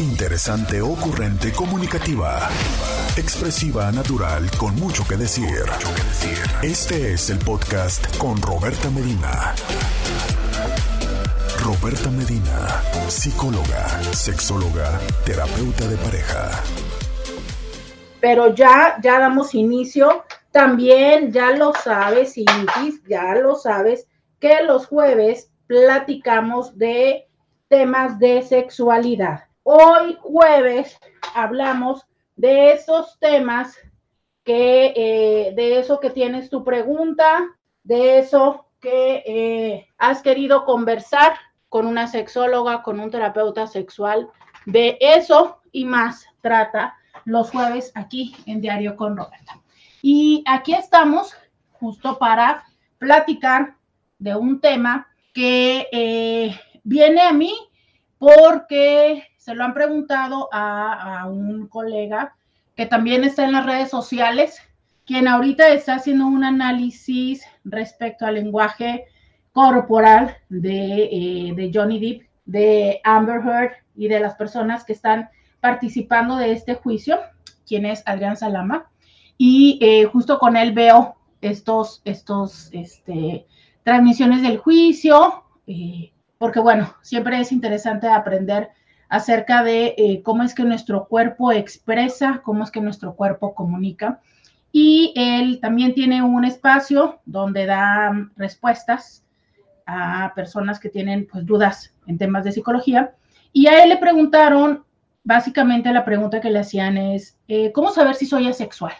Interesante, ocurrente, comunicativa. Expresiva, natural, con mucho que decir. Este es el podcast con Roberta Medina. Roberta Medina, psicóloga, sexóloga, terapeuta de pareja. Pero ya, ya damos inicio. También ya lo sabes, y ya lo sabes, que los jueves platicamos de temas de sexualidad. Hoy jueves hablamos de esos temas que, eh, de eso que tienes tu pregunta, de eso que eh, has querido conversar con una sexóloga, con un terapeuta sexual, de eso y más trata los jueves aquí en Diario con Roberta. Y aquí estamos justo para platicar de un tema que eh, viene a mí porque se lo han preguntado a, un colega que también está en las redes sociales, quien ahorita está haciendo un análisis respecto al lenguaje corporal de, eh, Johnny Depp, de Amber Heard y de las personas que están participando de este juicio, quien es Adrián Salama. Y eh, justo con él veo estos, estos, este, transmisiones del juicio, eh, porque bueno, siempre es interesante aprender acerca de eh, cómo es que nuestro cuerpo expresa, cómo es que nuestro cuerpo comunica. Y él también tiene un espacio donde da respuestas a personas que tienen pues, dudas en temas de psicología. Y a él le preguntaron, básicamente la pregunta que le hacían es, eh, ¿cómo saber si soy asexual?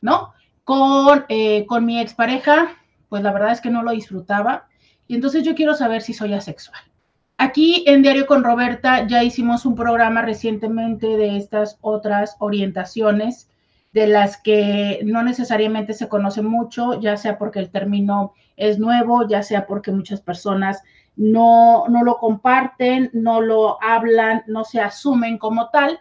¿No? Con, con mi expareja pues la verdad es que no lo disfrutaba. Y entonces yo quiero saber si soy asexual. Aquí en Diario con Roberta ya hicimos un programa recientemente de estas otras orientaciones de las que no necesariamente se conoce mucho, ya sea porque el término es nuevo, ya sea porque muchas personas no, no lo comparten, no lo hablan, no se asumen como tal.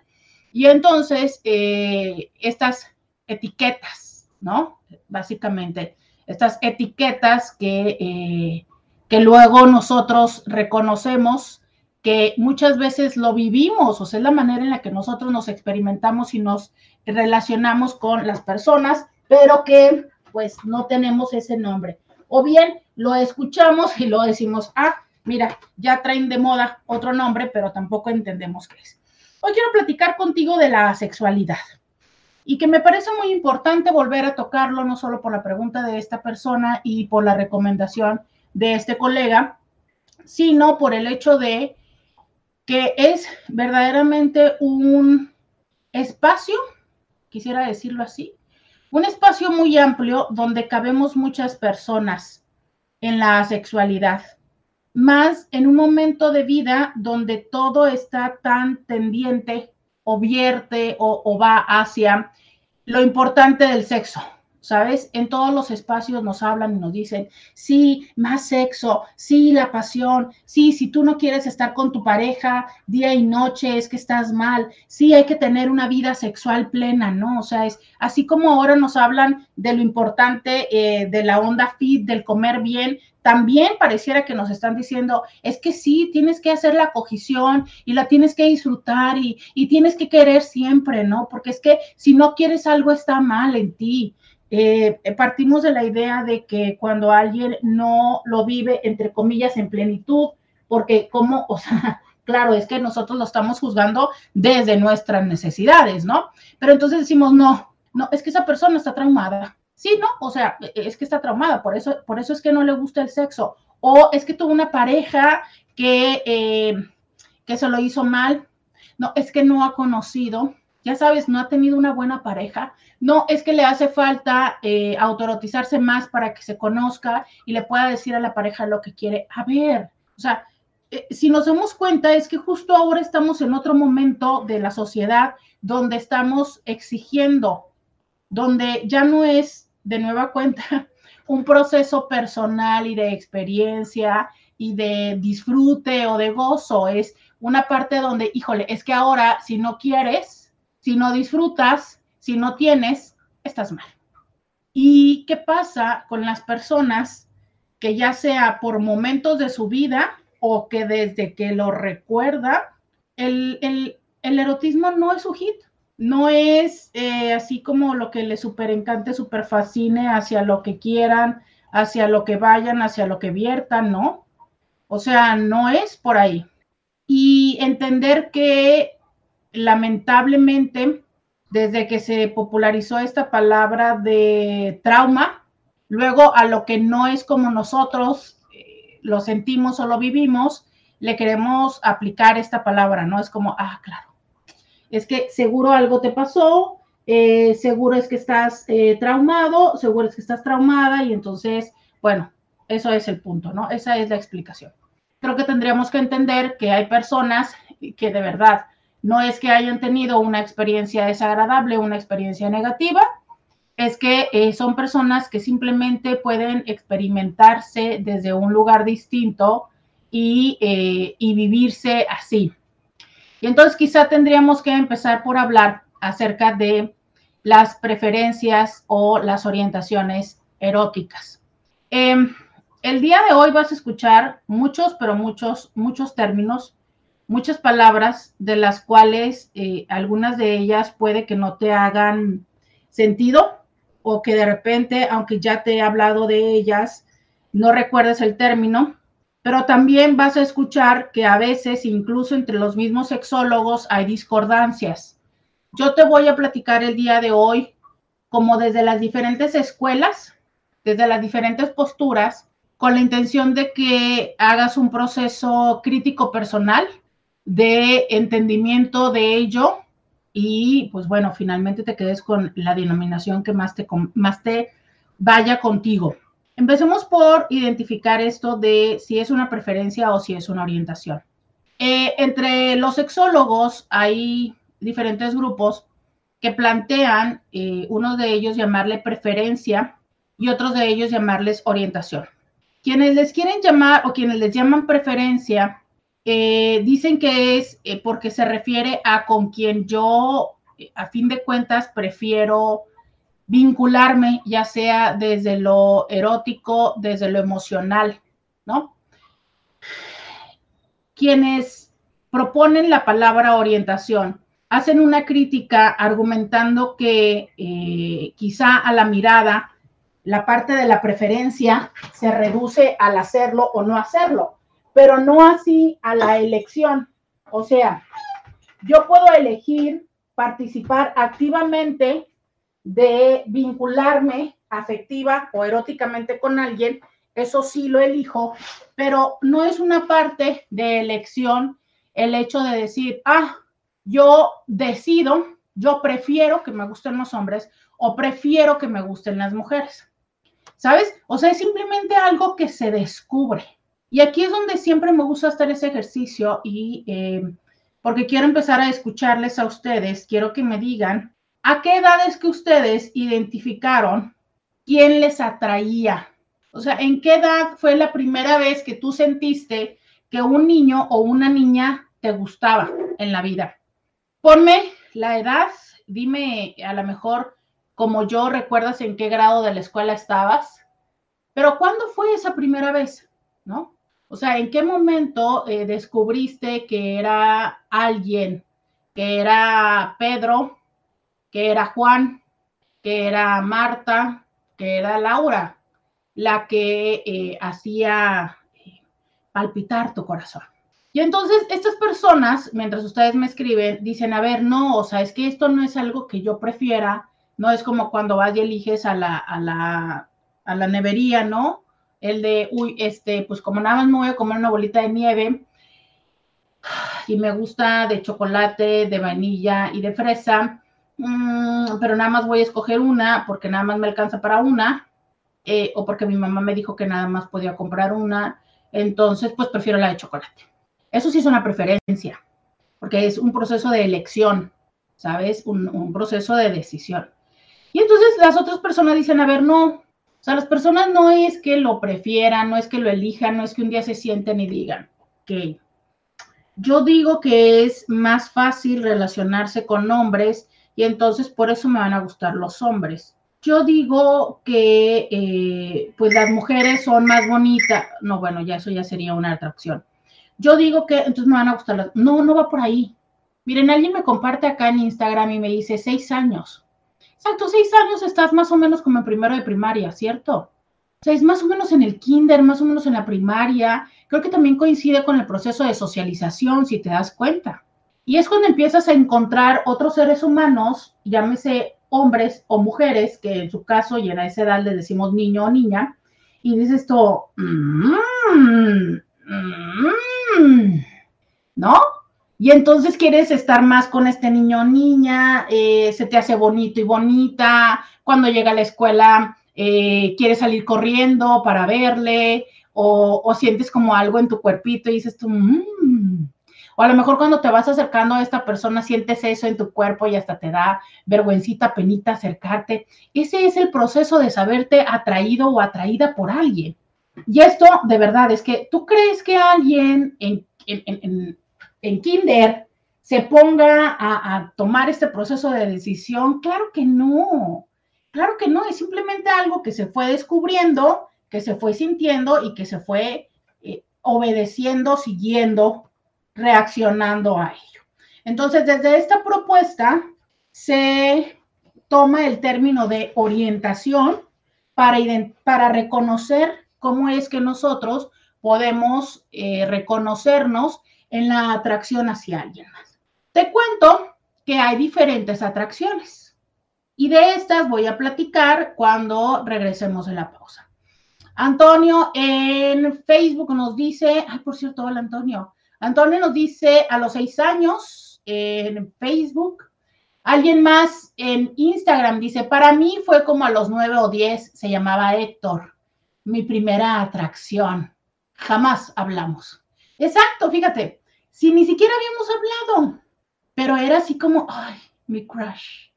Y entonces, eh, estas etiquetas, ¿no? Básicamente, estas etiquetas que, eh, que luego nosotros reconocemos que muchas veces lo vivimos, o sea, es la manera en la que nosotros nos experimentamos y nos relacionamos con las personas, pero que pues no tenemos ese nombre. O bien lo escuchamos y lo decimos, ah, mira, ya traen de moda otro nombre, pero tampoco entendemos qué es. Hoy quiero platicar contigo de la sexualidad y que me parece muy importante volver a tocarlo, no solo por la pregunta de esta persona y por la recomendación de este colega, sino por el hecho de que es verdaderamente un espacio, quisiera decirlo así, un espacio muy amplio donde cabemos muchas personas en la sexualidad, más en un momento de vida donde todo está tan tendiente o vierte o, va hacia lo importante del sexo, ¿sabes? En todos los espacios nos hablan y nos dicen, sí, más sexo, sí, la pasión, sí, si tú no quieres estar con tu pareja día y noche, es que estás mal, sí, hay que tener una vida sexual plena, ¿no? O sea, es así como ahora nos hablan de lo importante eh, de la onda fit, del comer bien, también pareciera que nos están diciendo, es que sí, tienes que hacer la cogición y la tienes que disfrutar y, tienes que querer siempre, ¿no? Porque es que si no quieres algo está mal en ti. Eh, partimos de la idea de que cuando alguien no lo vive, entre comillas, en plenitud, porque como, o sea, claro, es que nosotros lo estamos juzgando desde nuestras necesidades, ¿no? Pero entonces decimos, no, no, es que esa persona está traumada, Sí, ¿no? O sea, e, es que está traumada, por eso, por eso es que no le gusta el sexo. O es que tuvo una pareja que, eh, que se lo hizo mal. No, es que no ha conocido, ya sabes, no ha tenido una buena pareja. No, es que le hace falta eh, más para que se conozca y le pueda decir a la pareja lo que quiere. A ver, o sea, eh, si nos damos cuenta es que justo ahora estamos en otro momento de la sociedad donde estamos exigiendo, donde ya no es de nueva cuenta un proceso personal y de experiencia y de disfrute o de gozo. Es una parte donde, híjole, es que ahora si no quieres, si no disfrutas, si no tienes, estás mal. ¿Y qué pasa con las personas que ya sea por momentos de su vida o que desde que lo recuerda, el, el erotismo no es su hit, no es eh, así como lo que les super encante, super fascine hacia lo que quieran, hacia lo que vayan, hacia lo que viertan, ¿no? O sea, no es por ahí. Y entender que lamentablemente, desde que se popularizó esta palabra de trauma, luego a lo que no es como nosotros eh, lo sentimos o lo vivimos, le queremos aplicar esta palabra, ¿no? Es como, ah, claro, es que seguro algo te pasó, eh, seguro es que estás eh, traumado, seguro es que estás traumada y entonces, bueno, eso es el punto, ¿no? Esa es la explicación. Creo que tendríamos que entender que hay personas que de verdad no es que hayan tenido una experiencia desagradable, una experiencia negativa, es que eh, son personas que simplemente pueden experimentarse desde un lugar distinto y, y vivirse así. Y entonces quizá tendríamos que empezar por hablar acerca de las preferencias o las orientaciones eróticas. Em, el día de hoy vas a escuchar muchos, pero muchos, muchos términos, muchas palabras de las cuales eh, algunas de ellas puede que no te hagan sentido o que de repente, aunque ya te he hablado de ellas, no recuerdes el término pero también vas a escuchar que a veces, incluso entre los mismos sexólogos, hay discordancias. Yo te voy a platicar el día de hoy como desde las diferentes escuelas, desde las diferentes posturas, con la intención de que hagas un proceso crítico personal de entendimiento de ello y pues bueno, finalmente te quedes con la denominación que más te, más te vaya contigo. Empecemos por identificar esto de si es una preferencia o si es una orientación. Eh, entre los sexólogos hay diferentes grupos que plantean, eh, uno de ellos llamarle preferencia y otros de ellos llamarles orientación. Quienes les quieren llamar o quienes les llaman preferencia, eh, dicen que es porque se refiere a con quien yo, a fin de cuentas, prefiero vincularme, ya sea desde lo erótico, desde lo emocional, ¿no? Quienes proponen la palabra orientación hacen una crítica argumentando que eh, quizá a la mirada la parte de la preferencia se reduce al hacerlo o no hacerlo, pero no así a la elección. O sea, yo puedo elegir participar activamente de vincularme afectiva o eróticamente con alguien, eso sí lo elijo, pero no es una parte de elección el hecho de decir, ah, yo decido, yo prefiero que me gusten los hombres o prefiero que me gusten las mujeres. ¿Sabes? O sea, es simplemente algo que se descubre. Y aquí es donde siempre me gusta hacer ese ejercicio y eh, porque quiero empezar a escucharles a ustedes, quiero que me digan ¿A qué edad es que ustedes identificaron quién les atraía? O sea, ¿en qué edad fue la primera vez que tú sentiste que un niño o una niña te gustaba en la vida? Ponme la edad, dime a lo mejor como yo recuerdas en qué grado de la escuela estabas, pero ¿cuándo fue esa primera vez? ¿No? O sea, ¿en qué momento eh, descubriste que era alguien, que era Pedro, que era Juan, que era Marta, que era Laura, la que eh, hacía eh, palpitar tu corazón. Y entonces estas personas, mientras ustedes me escriben, dicen, a ver, no, o sea, es que esto no es algo que yo prefiera, no es como cuando vas y eliges a la, a la, a la nevería, ¿no? El de, uy, este, pues como nada más me voy a comer una bolita de nieve y me gusta de chocolate, de vainilla y de fresa, Mm, pero nada más voy a escoger una porque nada más me alcanza para una, eh, o porque mi mamá me dijo que nada más podía comprar una, entonces pues prefiero la de chocolate. Eso sí es una preferencia, porque es un proceso de elección, ¿sabes? Un, un proceso de decisión. Y entonces las otras personas dicen, a ver, no, sea, las personas no es que lo prefieran, no es que lo elijan, no es que un día se sienten y digan, ok, yo digo que es más fácil relacionarse con hombres y entonces por eso me van a gustar los hombres. Yo digo que eh, pues las mujeres son más bonitas, no, bueno, ya eso ya sería una atracción. Yo digo que entonces me van a gustar las, no, no va por ahí, Miren, alguien me comparte acá en Instagram y me dice seis años. Exacto, seis años estás más o menos como en primero de primaria, ¿cierto? O sea, es más o menos en el kinder, más o menos en la primaria. Creo que también coincide con el proceso de socialización, si te das cuenta. Y es cuando empiezas a encontrar otros seres humanos, llámese hombres o mujeres, que en su caso y en esa edad le decimos niño o niña, y dices esto, mm, mm", ¿no? Y entonces quieres estar más con este niño o niña, eh, se te hace bonito y bonita, cuando llega a la escuela eh, quieres salir corriendo para verle, o, sientes como algo en tu cuerpito y dices tú, mmm. o a lo mejor cuando te vas acercando a esta persona sientes eso en tu cuerpo y hasta te da vergüencita, penita acercarte. Ese es el proceso de saberte atraído o atraída por alguien. Y esto, de verdad, es que tú crees que alguien en, en kinder se ponga a, tomar este proceso de decisión. Claro que no, claro que no, es simplemente algo que se fue descubriendo, que se fue sintiendo y que se fue eh, obedeciendo, siguiendo, reaccionando a ello. Entonces, desde esta propuesta se toma el término de orientación para, para reconocer cómo es que nosotros podemos eh, reconocernos en la atracción hacia alguien más. Te cuento que hay diferentes atracciones y de estas voy a platicar cuando regresemos en la pausa. Antonio en Facebook nos dice, ay, por cierto, hola Antonio. Antonio nos dice a los seis años en Facebook. Alguien más en Instagram dice, para mí fue como a los nueve o diez, se llamaba Héctor, mi primera atracción. Jamás hablamos. Exacto, fíjate, si ni siquiera habíamos hablado, pero era así como, ay, mi crush,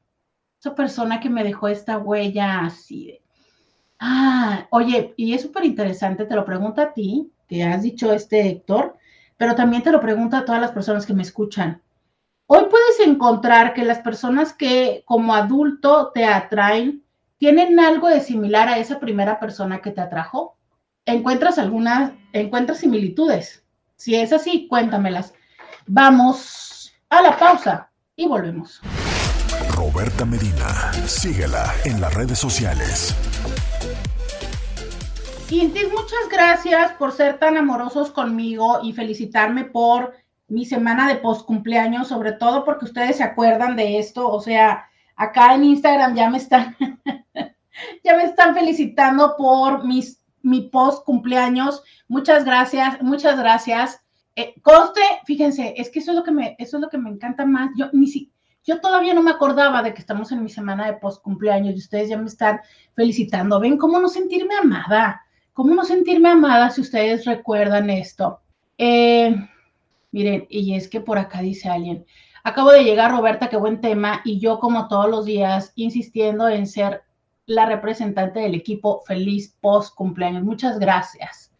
esa persona que me dejó esta huella así de, ah, oye, y es súper interesante, te lo pregunto a ti, que has dicho este Héctor, pero también te lo pregunto a todas las personas que me escuchan. Hoy puedes encontrar que las personas que como adulto te atraen tienen algo de similar a esa primera persona que te atrajo. ¿Encuentras algunas, encuentras similitudes? Si es así, cuéntamelas. Vamos a la pausa y volvemos. Roberta Medina, síguela en las redes sociales. Intis, muchas gracias por ser tan amorosos conmigo y felicitarme por mi semana de post cumpleaños, sobre todo porque ustedes se acuerdan de esto, o sea, acá en Instagram ya me están ya me están felicitando por mis mi post cumpleaños. Muchas gracias, muchas gracias. Eh, conste, fíjense, es que eso es lo que me, eso es lo que me encanta más. Yo ni si, yo todavía no me acordaba de que estamos en mi semana de post cumpleaños y ustedes ya me están felicitando. Ven cómo no sentirme amada, cómo no sentirme amada si ustedes recuerdan esto. Eh, miren, y es que por acá dice alguien, acabo de llegar Roberta, qué buen tema, y yo como todos los días insistiendo en ser la representante del equipo feliz post cumpleaños. Muchas gracias.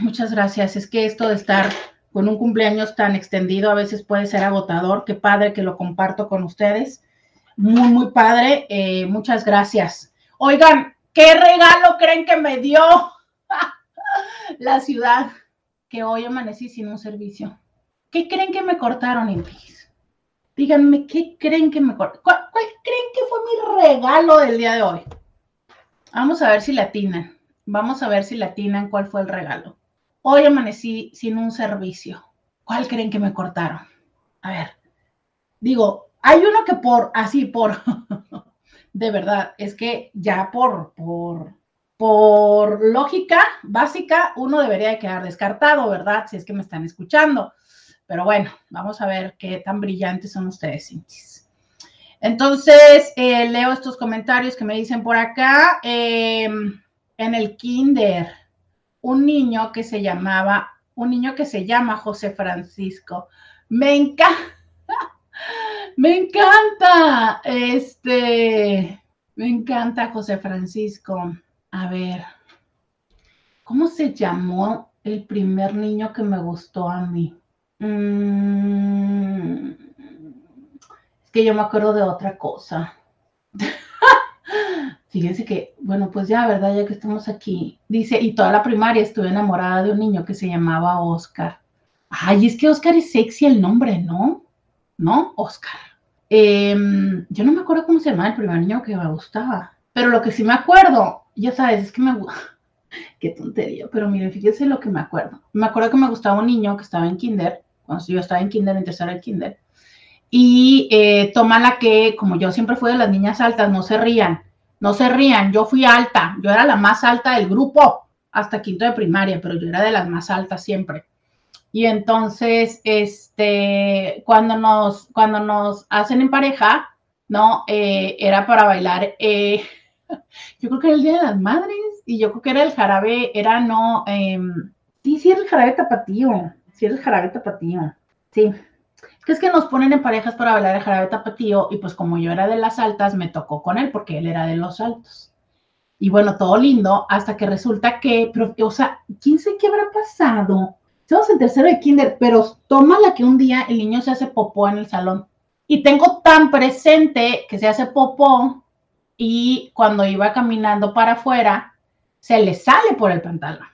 muchas gracias. Es que esto de estar con un cumpleaños tan extendido a veces puede ser agotador. Qué padre que lo comparto con ustedes. Muy, muy padre. Eh, muchas gracias. Oigan, ¿qué regalo creen que me dio la ciudad? Que hoy amanecí sin un servicio. ¿Qué creen que me cortaron, en Díganme, ¿qué creen que me cortaron? ¿Cuál, ¿Cuál, creen que fue mi regalo del día de hoy? Vamos a ver si latinan. Vamos a ver si latinan cuál fue el regalo. Hoy amanecí sin un servicio. ¿Cuál creen que me cortaron? A ver, digo, hay uno que por, así, por, de verdad, es que ya por, por, por lógica básica, uno debería de quedar descartado, ¿verdad? Si es que me están escuchando. Pero bueno, vamos a ver qué tan brillantes son ustedes, Cintis. Entonces, eh, leo estos comentarios que me dicen por acá. Em, en el kinder, un niño que se llamaba, un niño que se llama José Francisco. Me encanta, me encanta, este, me encanta José Francisco. A ver, ¿cómo se llamó el primer niño que me gustó a mí? Mm, que yo me acuerdo de otra cosa. Fíjense que, bueno, pues ya, ¿verdad? Ya que estamos aquí. Dice, y toda la primaria estuve enamorada de un niño que se llamaba Oscar. Ay, es que Oscar es sexy el nombre, ¿no? ¿no? Oscar. Em, yo no me acuerdo cómo se llamaba el primer niño que me gustaba, pero lo que sí me acuerdo, ya sabes, es que me. Qué tontería, pero miren, fíjense lo que me acuerdo. Me acuerdo que me gustaba un niño que estaba en kinder, cuando yo estaba en kinder, en tercera de kinder, y eh, toma la que, como yo siempre fui de las niñas altas, no se rían, no se rían, yo fui alta, yo era la más alta del grupo hasta quinto de primaria, pero yo era de las más altas siempre. Y entonces, este, cuando nos, cuando nos hacen en pareja, ¿no? Eh, era para bailar, eh, yo creo que era el Día de las Madres, y yo creo que era el jarabe, era no, em, sí, sí era el jarabe tapatío, sí era el jarabe tapatío, sí. Es que nos ponen en parejas para bailar el jarabe tapatío, y pues como yo era de las altas, me tocó con él, porque él era de los altos. Y bueno, todo lindo, hasta que resulta que, pero, o sea, ¿quién sé qué habrá pasado? Estamos en tercero de kinder, pero toma la que un día el niño se hace popó en el salón. Y tengo tan presente que se hace popó y cuando iba caminando para afuera, se le sale por el pantalón.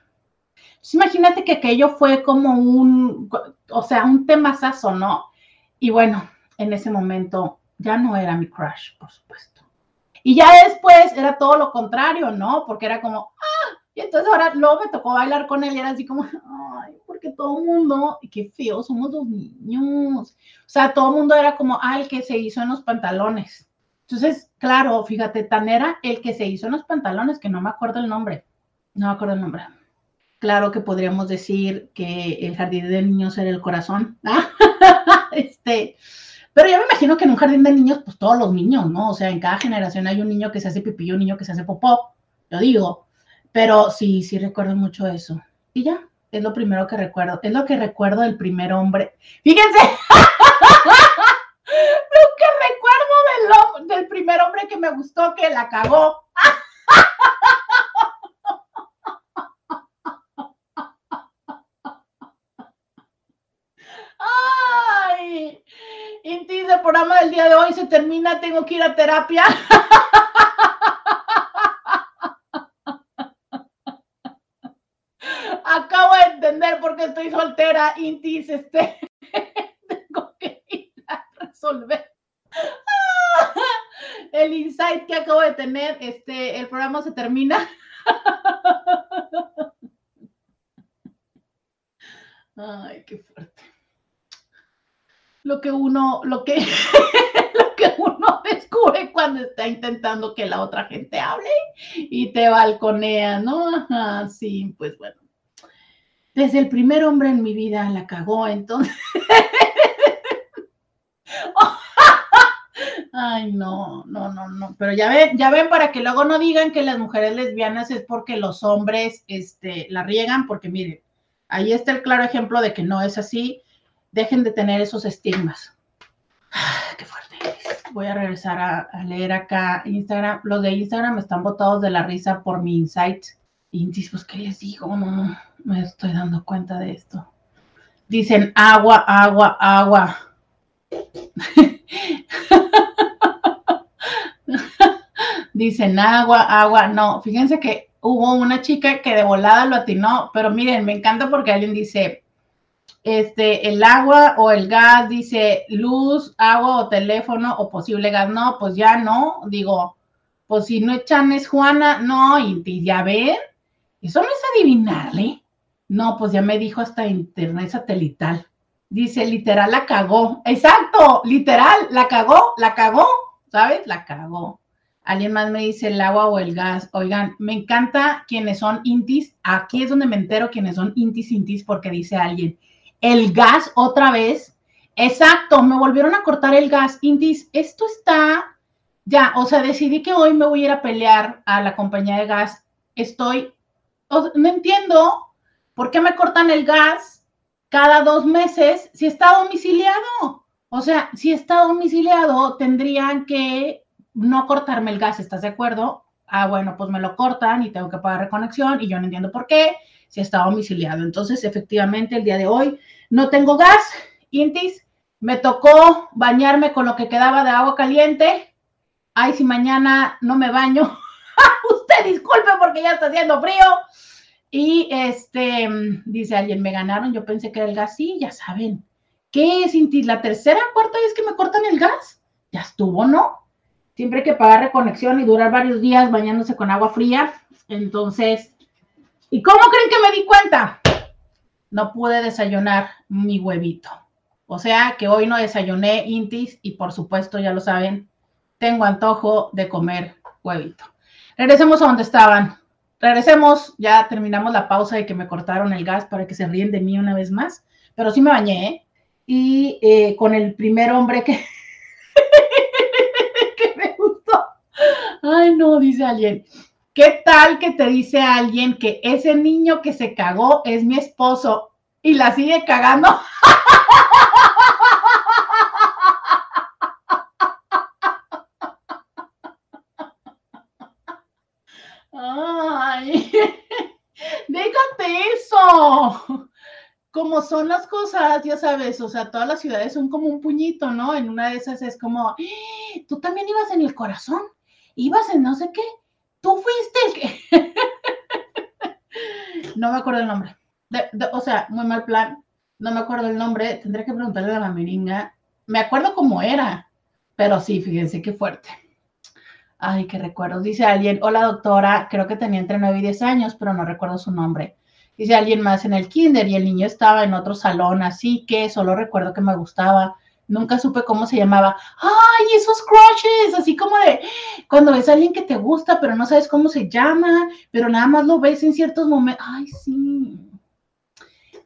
imagínate que aquello fue como un, o sea, un temazazo, ¿no? Y bueno, en ese momento ya no era mi crush, por supuesto. Y ya después era todo lo contrario, ¿no? Porque era como, ah, y entonces ahora luego me tocó bailar con él y era así como, ay, porque todo el mundo, qué feo, somos dos niños. O sea, todo el mundo era como, ah, el que se hizo en los pantalones. Entonces, claro, fíjate, tan era el que se hizo en los pantalones que no me acuerdo el nombre. No me acuerdo el nombre. Claro que podríamos decir que el jardín de niños era el corazón. este, pero yo me imagino que en un jardín de niños, pues todos los niños, ¿no? O sea, en cada generación hay un niño que se hace pipí un niño que se hace popó, lo digo. Pero sí, sí recuerdo mucho eso. Y ya, es lo primero que recuerdo. Es lo que recuerdo del primer hombre. Fíjense, lo que recuerdo del, del primer hombre que me gustó, que la cagó. Ay, Inti, el programa del día de hoy se termina, tengo que ir a terapia. Acabo de entender por qué estoy soltera, Intis, este, tengo que ir a resolver el insight que acabo de tener, este, el programa se termina. Ay, qué fuerte. Lo que uno, lo que, lo que uno descubre cuando está intentando que la otra gente hable y te balconea, ¿no? sí, pues bueno desde el primer hombre en mi vida la cagó, entonces. Ay, no, no, no, no. Pero ya ven, ya ven, para que luego no digan que las mujeres lesbianas es porque los hombres este, la riegan, porque miren, ahí está el claro ejemplo de que no es así. Dejen de tener esos estigmas. qué fuerte. Voy a regresar a, leer acá Instagram. Los de Instagram están botados de la risa por mi insight. Y pues, ¿qué les digo? No, me estoy dando cuenta de esto. Dicen agua, agua, agua. Dicen agua, agua. No, fíjense que hubo una chica que de volada lo atinó, pero miren, me encanta porque alguien dice, este, el agua o el gas, dice luz, agua o teléfono o posible gas. No, pues ya no. Digo, pues si no echan es Juana, no, y, ya ven, eso no es adivinarle. No, pues ya me dijo hasta internet satelital. Dice, literal, la cagó. Exacto, literal, la cagó, la cagó, ¿sabes? La cagó. Alguien más me dice el agua o el gas. Oigan, me encanta quienes son intis. Aquí es donde me entero quienes son intis, intis, porque dice alguien, el gas otra vez. Exacto, me volvieron a cortar el gas. Intis, esto está ya, o sea, decidí que hoy me voy a ir a pelear a la compañía de gas. Estoy, no entiendo ¿Por qué me cortan el gas cada dos meses si está domiciliado? O sea, si está domiciliado, tendrían que no cortarme el gas, ¿estás de acuerdo? Ah, bueno, pues me lo cortan y tengo que pagar reconexión y yo no entiendo por qué, si está domiciliado. Entonces, efectivamente, el día de hoy no tengo gas, Intis, me tocó bañarme con lo que quedaba de agua caliente. Ay, si mañana no me baño, usted disculpe porque ya está haciendo frío. Y este, dice alguien, me ganaron, yo pensé que era el gas, sí, ya saben, ¿Qué es, Inti? ¿La tercera, cuarta vez que me cortan el gas? Ya estuvo, ¿no? Siempre hay que pagar reconexión y durar varios días bañándose con agua fría. Entonces, ¿y cómo creen que me di cuenta? No pude desayunar mi huevito. O sea que hoy no desayuné intis y por supuesto, ya lo saben, tengo antojo de comer huevito. Regresemos a donde estaban. Regresemos, ya terminamos la pausa de que me cortaron el gas para que se ríen de mí una vez más, pero sí me bañé ¿eh? y eh, con el primer hombre que, que me gustó. Ay, no, dice alguien. ¿Qué tal que te dice alguien que ese niño que se cagó es mi esposo y la sigue cagando? Ay, déjate eso. Como son las cosas, ya sabes, o sea, todas las ciudades son como un puñito, ¿no? En una de esas es como, ¡Ah! tú también ibas en el corazón, ibas en no sé qué, tú fuiste el que... no me acuerdo el nombre. o sea, muy mal plan, no me acuerdo el nombre, tendré que preguntarle a la meringa. Me acuerdo cómo era, pero sí, fíjense qué fuerte. Ay, qué recuerdos. Dice alguien, hola doctora, creo que tenía entre 9 y 10 años, pero no recuerdo su nombre. Dice alguien más en el kinder y el niño estaba en otro salón, así que solo recuerdo que me gustaba. Nunca supe cómo se llamaba. ¡Ay, esos crushes! Así como de cuando ves a alguien que te gusta, pero no sabes cómo se llama, pero nada más lo ves en ciertos momentos. ¡Ay, sí!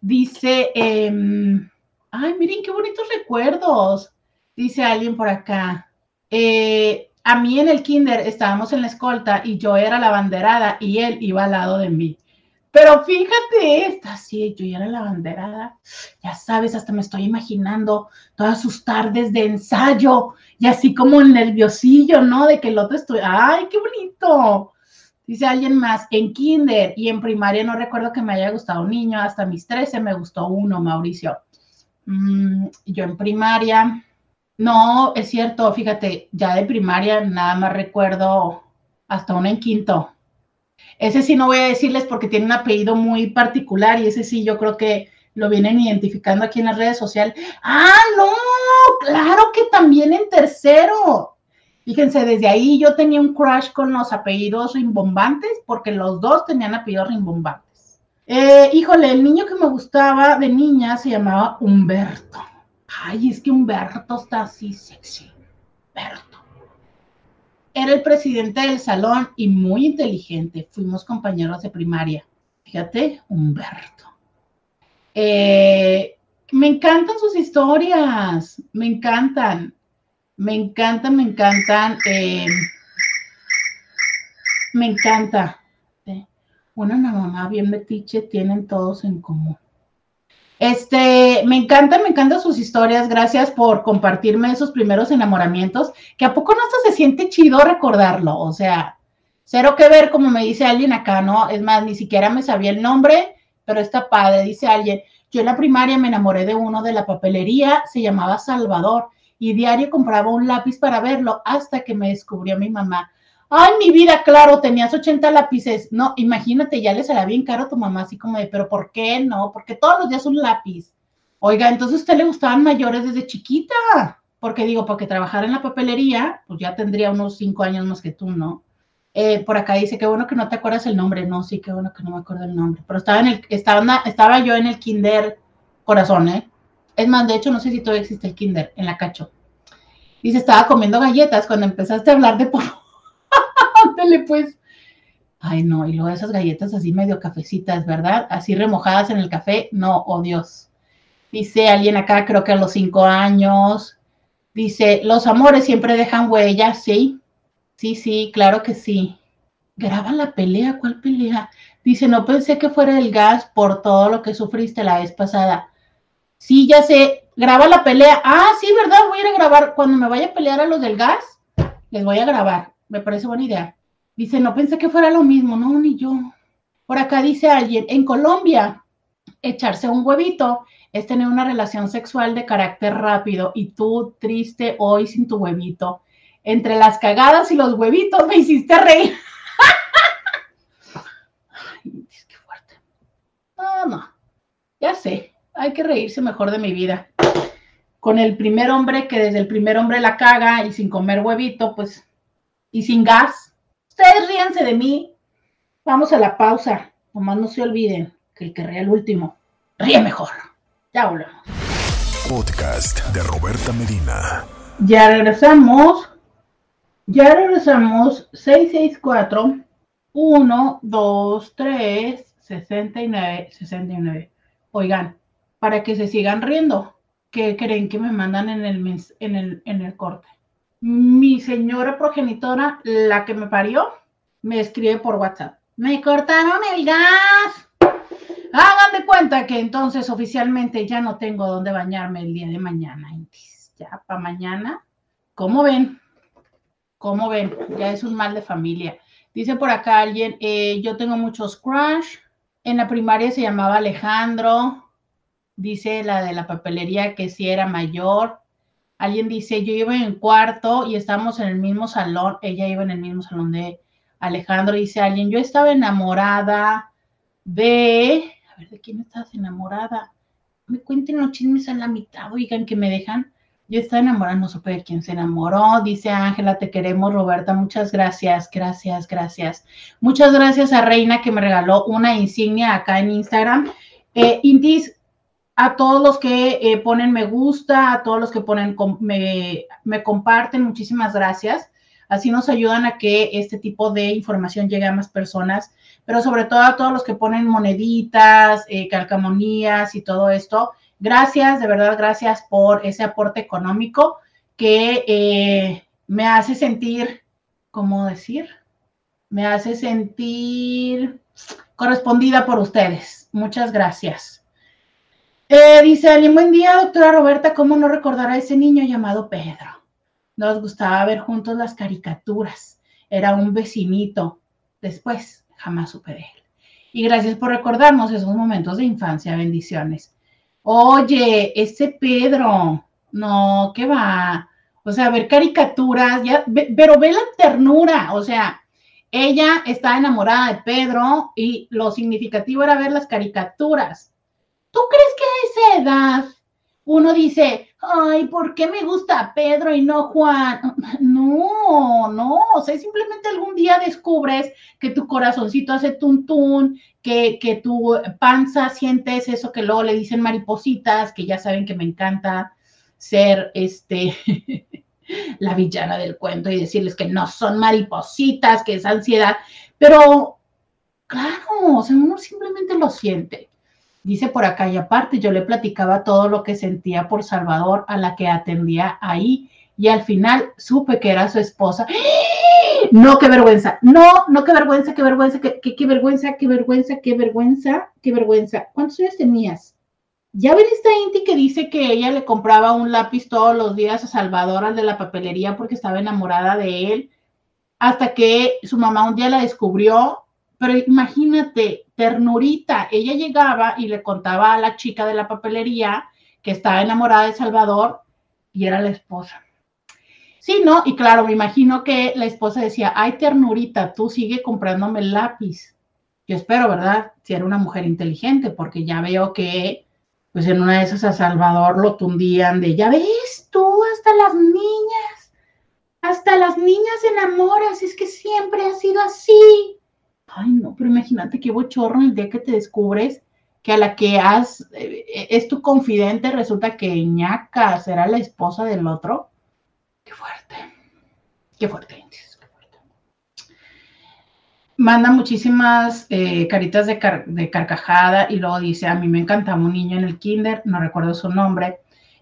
Dice, em, ¡ay, miren qué bonitos recuerdos! Dice alguien por acá. Eh, a mí en el kinder estábamos en la escolta y yo era la banderada y él iba al lado de mí. Pero fíjate, esta sí, yo ya era la banderada. Ya sabes, hasta me estoy imaginando todas sus tardes de ensayo y así como el nerviosillo, ¿no? De que el otro estoy, ¡ay, qué bonito! Dice alguien más, en kinder y en primaria no recuerdo que me haya gustado un niño, hasta mis 13 me gustó uno, Mauricio. Mm, yo en primaria, no, es cierto, fíjate, ya de primaria nada más recuerdo hasta una en quinto. Ese sí no voy a decirles porque tiene un apellido muy particular y ese sí yo creo que lo vienen identificando aquí en las redes sociales. Ah, no, claro que también en tercero. Fíjense, desde ahí yo tenía un crush con los apellidos rimbombantes porque los dos tenían apellidos rimbombantes. Eh, híjole, el niño que me gustaba de niña se llamaba Humberto. Ay, es que Humberto está así sexy. Humberto. Era el presidente del salón y muy inteligente. Fuimos compañeros de primaria. Fíjate, Humberto. Eh, me encantan sus historias. Me encantan. Me encantan, me encantan. Eh, me encanta. Una mamá bien metiche tienen todos en común. Este, me encanta, me encantan sus historias. Gracias por compartirme esos primeros enamoramientos, que a poco no hasta se siente chido recordarlo. O sea, cero que ver, como me dice alguien acá, ¿no? Es más, ni siquiera me sabía el nombre, pero está padre, dice alguien. Yo en la primaria me enamoré de uno de la papelería, se llamaba Salvador, y diario compraba un lápiz para verlo hasta que me descubrió mi mamá. Ay, mi vida, claro, tenías 80 lápices. No, imagínate, ya le será bien caro a tu mamá, así como de, pero ¿por qué no? Porque todos los días un lápiz. Oiga, entonces a usted le gustaban mayores desde chiquita. Porque digo, porque trabajar en la papelería, pues ya tendría unos cinco años más que tú, ¿no? Eh, por acá dice, qué bueno que no te acuerdas el nombre. No, sí, qué bueno que no me acuerdo el nombre. Pero estaba, en el, estaba, estaba yo en el kinder corazón, ¿eh? Es más, de hecho, no sé si todavía existe el kinder en la cacho. Dice, estaba comiendo galletas cuando empezaste a hablar de pues. Ay, no, y luego esas galletas así medio cafecitas, ¿verdad? Así remojadas en el café, no, oh Dios. Dice alguien acá, creo que a los cinco años. Dice, los amores siempre dejan huellas, ¿sí? Sí, sí, claro que sí. Graba la pelea, ¿cuál pelea? Dice, no pensé que fuera el gas por todo lo que sufriste la vez pasada. Sí, ya sé, graba la pelea. Ah, sí, ¿verdad? Voy a ir a grabar. Cuando me vaya a pelear a los del gas, les voy a grabar. Me parece buena idea. Dice, no pensé que fuera lo mismo, no, ni yo. Por acá dice alguien, en Colombia, echarse un huevito es tener una relación sexual de carácter rápido y tú triste hoy sin tu huevito. Entre las cagadas y los huevitos me hiciste reír. Ay, qué fuerte. No, no, ya sé, hay que reírse mejor de mi vida. con el primer hombre que desde el primer hombre la caga y sin comer huevito, pues, y sin gas. Ustedes ríanse de mí. Vamos a la pausa. Nomás no se olviden que el que ríe el último, ríe mejor. Ya volvemos. Podcast de Roberta Medina. Ya regresamos. Ya regresamos. 664 1, 2, 3, 69, 69. Oigan, para que se sigan riendo, ¿qué creen que me mandan en el, en el, en el corte? Mi señora progenitora, la que me parió, me escribe por WhatsApp. Me cortaron el gas. Hagan de cuenta que entonces oficialmente ya no tengo dónde bañarme el día de mañana. Ya para mañana. ¿Cómo ven? ¿Cómo ven? Ya es un mal de familia. Dice por acá alguien, eh, yo tengo muchos crush. En la primaria se llamaba Alejandro. Dice la de la papelería que sí era mayor. Alguien dice, yo iba en cuarto y estábamos en el mismo salón. Ella iba en el mismo salón de Alejandro. Dice alguien, yo estaba enamorada de... A ver, ¿de quién estás enamorada? Me cuenten los chismes a la mitad, oigan, que me dejan. Yo estaba enamorada, no supe de quién se enamoró. Dice Ángela, te queremos, Roberta. Muchas gracias, gracias, gracias. Muchas gracias a Reina que me regaló una insignia acá en Instagram. Eh, a todos los que eh, ponen me gusta, a todos los que ponen me, comparten, muchísimas gracias. Así nos ayudan a que este tipo de información llegue a más personas, pero sobre todo a todos los que ponen moneditas, eh, calcamonías y todo esto. Gracias, de verdad, gracias por ese aporte económico que eh, me hace sentir, ¿cómo decir? Me hace sentir correspondida por ustedes. Muchas gracias. Eh, dice alguien, buen día, doctora Roberta, ¿cómo no recordar a ese niño llamado Pedro? Nos gustaba ver juntos las caricaturas. Era un vecinito. Después, jamás supe de él. Y gracias por recordarnos esos momentos de infancia. Bendiciones. Oye, ese Pedro, no, ¿qué va? O sea, ver caricaturas, ya, pero ve la ternura, o sea, ella está enamorada de Pedro y lo significativo era ver las caricaturas. ¿Tú crees que a esa edad uno dice, ay, ¿por qué me gusta Pedro y no Juan? No, no, o sea, simplemente algún día descubres que tu corazoncito hace tuntún, que, que tu panza sientes eso que luego le dicen maripositas, que ya saben que me encanta ser este la villana del cuento y decirles que no son maripositas, que es ansiedad, pero claro, o sea, uno simplemente lo siente. Dice por acá, y aparte yo le platicaba todo lo que sentía por Salvador a la que atendía ahí y al final supe que era su esposa. No, qué vergüenza. No, no, qué vergüenza, qué vergüenza, qué, qué, vergüenza, qué vergüenza, qué vergüenza, qué vergüenza. ¿Cuántos años tenías? Ya ven esta Inti que dice que ella le compraba un lápiz todos los días a Salvador al de la papelería porque estaba enamorada de él, hasta que su mamá un día la descubrió pero imagínate, ternurita, ella llegaba y le contaba a la chica de la papelería que estaba enamorada de Salvador y era la esposa. Sí, ¿no? Y claro, me imagino que la esposa decía, ay, ternurita, tú sigue comprándome el lápiz. Yo espero, ¿verdad? Si era una mujer inteligente, porque ya veo que, pues en una de esas a Salvador lo tundían de, ya ves tú, hasta las niñas, hasta las niñas se enamoran, es que siempre ha sido así. Ay, no, pero imagínate qué bochorno el día que te descubres que a la que has, eh, es tu confidente, resulta que ñaca será la esposa del otro. Qué fuerte, qué fuerte, qué fuerte. Manda muchísimas eh, caritas de, de carcajada y luego dice, a mí me encantaba un niño en el kinder, no recuerdo su nombre,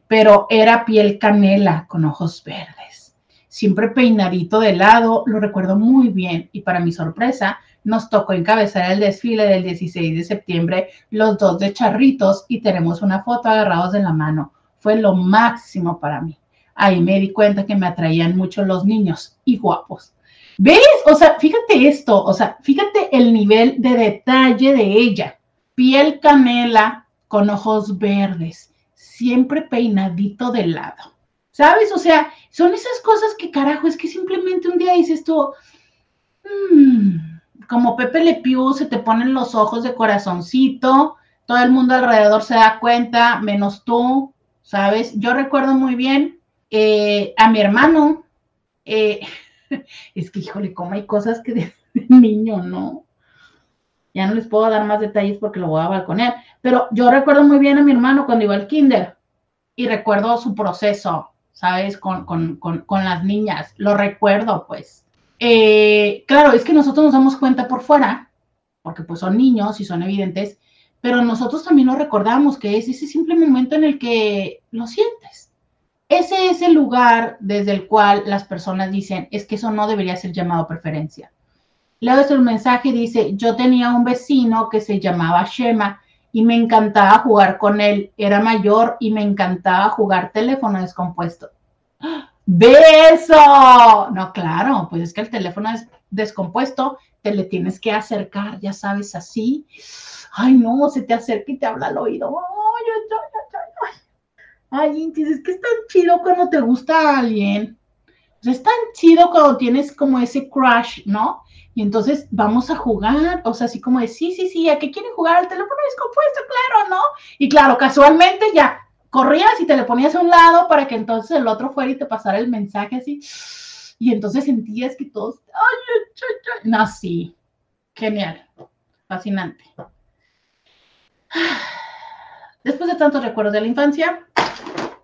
pero era piel canela con ojos verdes, siempre peinadito de lado, lo recuerdo muy bien y para mi sorpresa, nos tocó encabezar el desfile del 16 de septiembre, los dos de charritos y tenemos una foto agarrados de la mano. Fue lo máximo para mí. Ahí me di cuenta que me atraían mucho los niños y guapos. ¿Ves? O sea, fíjate esto, o sea, fíjate el nivel de detalle de ella. Piel canela con ojos verdes, siempre peinadito de lado. ¿Sabes? O sea, son esas cosas que carajo, es que simplemente un día dices tú, mmm, como Pepe Le Pew, se te ponen los ojos de corazoncito, todo el mundo alrededor se da cuenta, menos tú, ¿sabes? Yo recuerdo muy bien eh, a mi hermano, eh, es que, híjole, como hay cosas que de niño, ¿no? Ya no les puedo dar más detalles porque lo voy a balconear, pero yo recuerdo muy bien a mi hermano cuando iba al kinder y recuerdo su proceso, ¿sabes? Con, las niñas, lo recuerdo, pues. Eh, claro, es que nosotros nos damos cuenta por fuera, porque pues son niños y son evidentes, pero nosotros también lo recordamos, que es ese simple momento en el que lo sientes. Ese es el lugar desde el cual las personas dicen, es que eso no debería ser llamado preferencia. Leo este mensaje, dice, yo tenía un vecino que se llamaba Shema y me encantaba jugar con él. Era mayor y me encantaba jugar teléfono descompuesto. ¡Beso! No, claro, pues es que el teléfono es descompuesto, te le tienes que acercar, ya sabes, así ay, no, se te acerca y te habla al oído. Ay, ay, ay, es que es tan chido cuando te gusta a alguien. es tan chido cuando tienes como ese crush, ¿no? Y entonces vamos a jugar, o sea, así como de, sí, sí, sí, ¿a qué quieren jugar? Al teléfono descompuesto, claro, ¿no? Y claro, casualmente ya corrías y te le ponías a un lado para que entonces el otro fuera y te pasara el mensaje así. Y entonces sentías que todos, ay, ay, ay, no, sí, genial, fascinante. Después de tantos recuerdos de la infancia,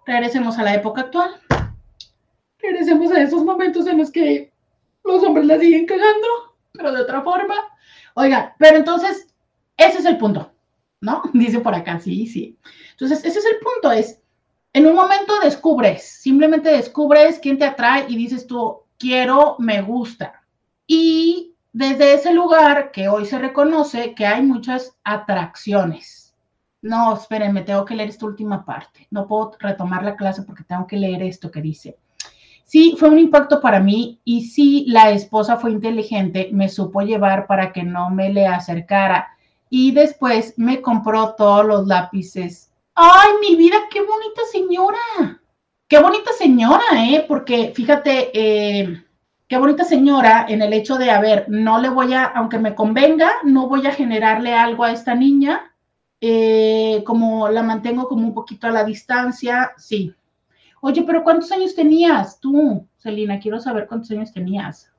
regresemos a la época actual. Regresemos a esos momentos en los que los hombres la siguen cagando, pero de otra forma. Oiga, pero entonces, ese es el punto, ¿no? Dice por acá, sí, sí. Entonces, ese es el punto, es, en un momento descubres, simplemente descubres quién te atrae y dices tú, quiero, me gusta. Y desde ese lugar que hoy se reconoce que hay muchas atracciones. No, espérenme, tengo que leer esta última parte. No puedo retomar la clase porque tengo que leer esto que dice. Sí, fue un impacto para mí y sí, la esposa fue inteligente, me supo llevar para que no me le acercara y después me compró todos los lápices. ¡Ay, mi vida, qué bonita señora! Qué bonita señora, ¿eh? Porque fíjate, eh, qué bonita señora en el hecho de, a ver, no le voy a, aunque me convenga, no voy a generarle algo a esta niña, eh, como la mantengo como un poquito a la distancia, sí. Oye, pero ¿cuántos años tenías tú, Celina? Quiero saber cuántos años tenías.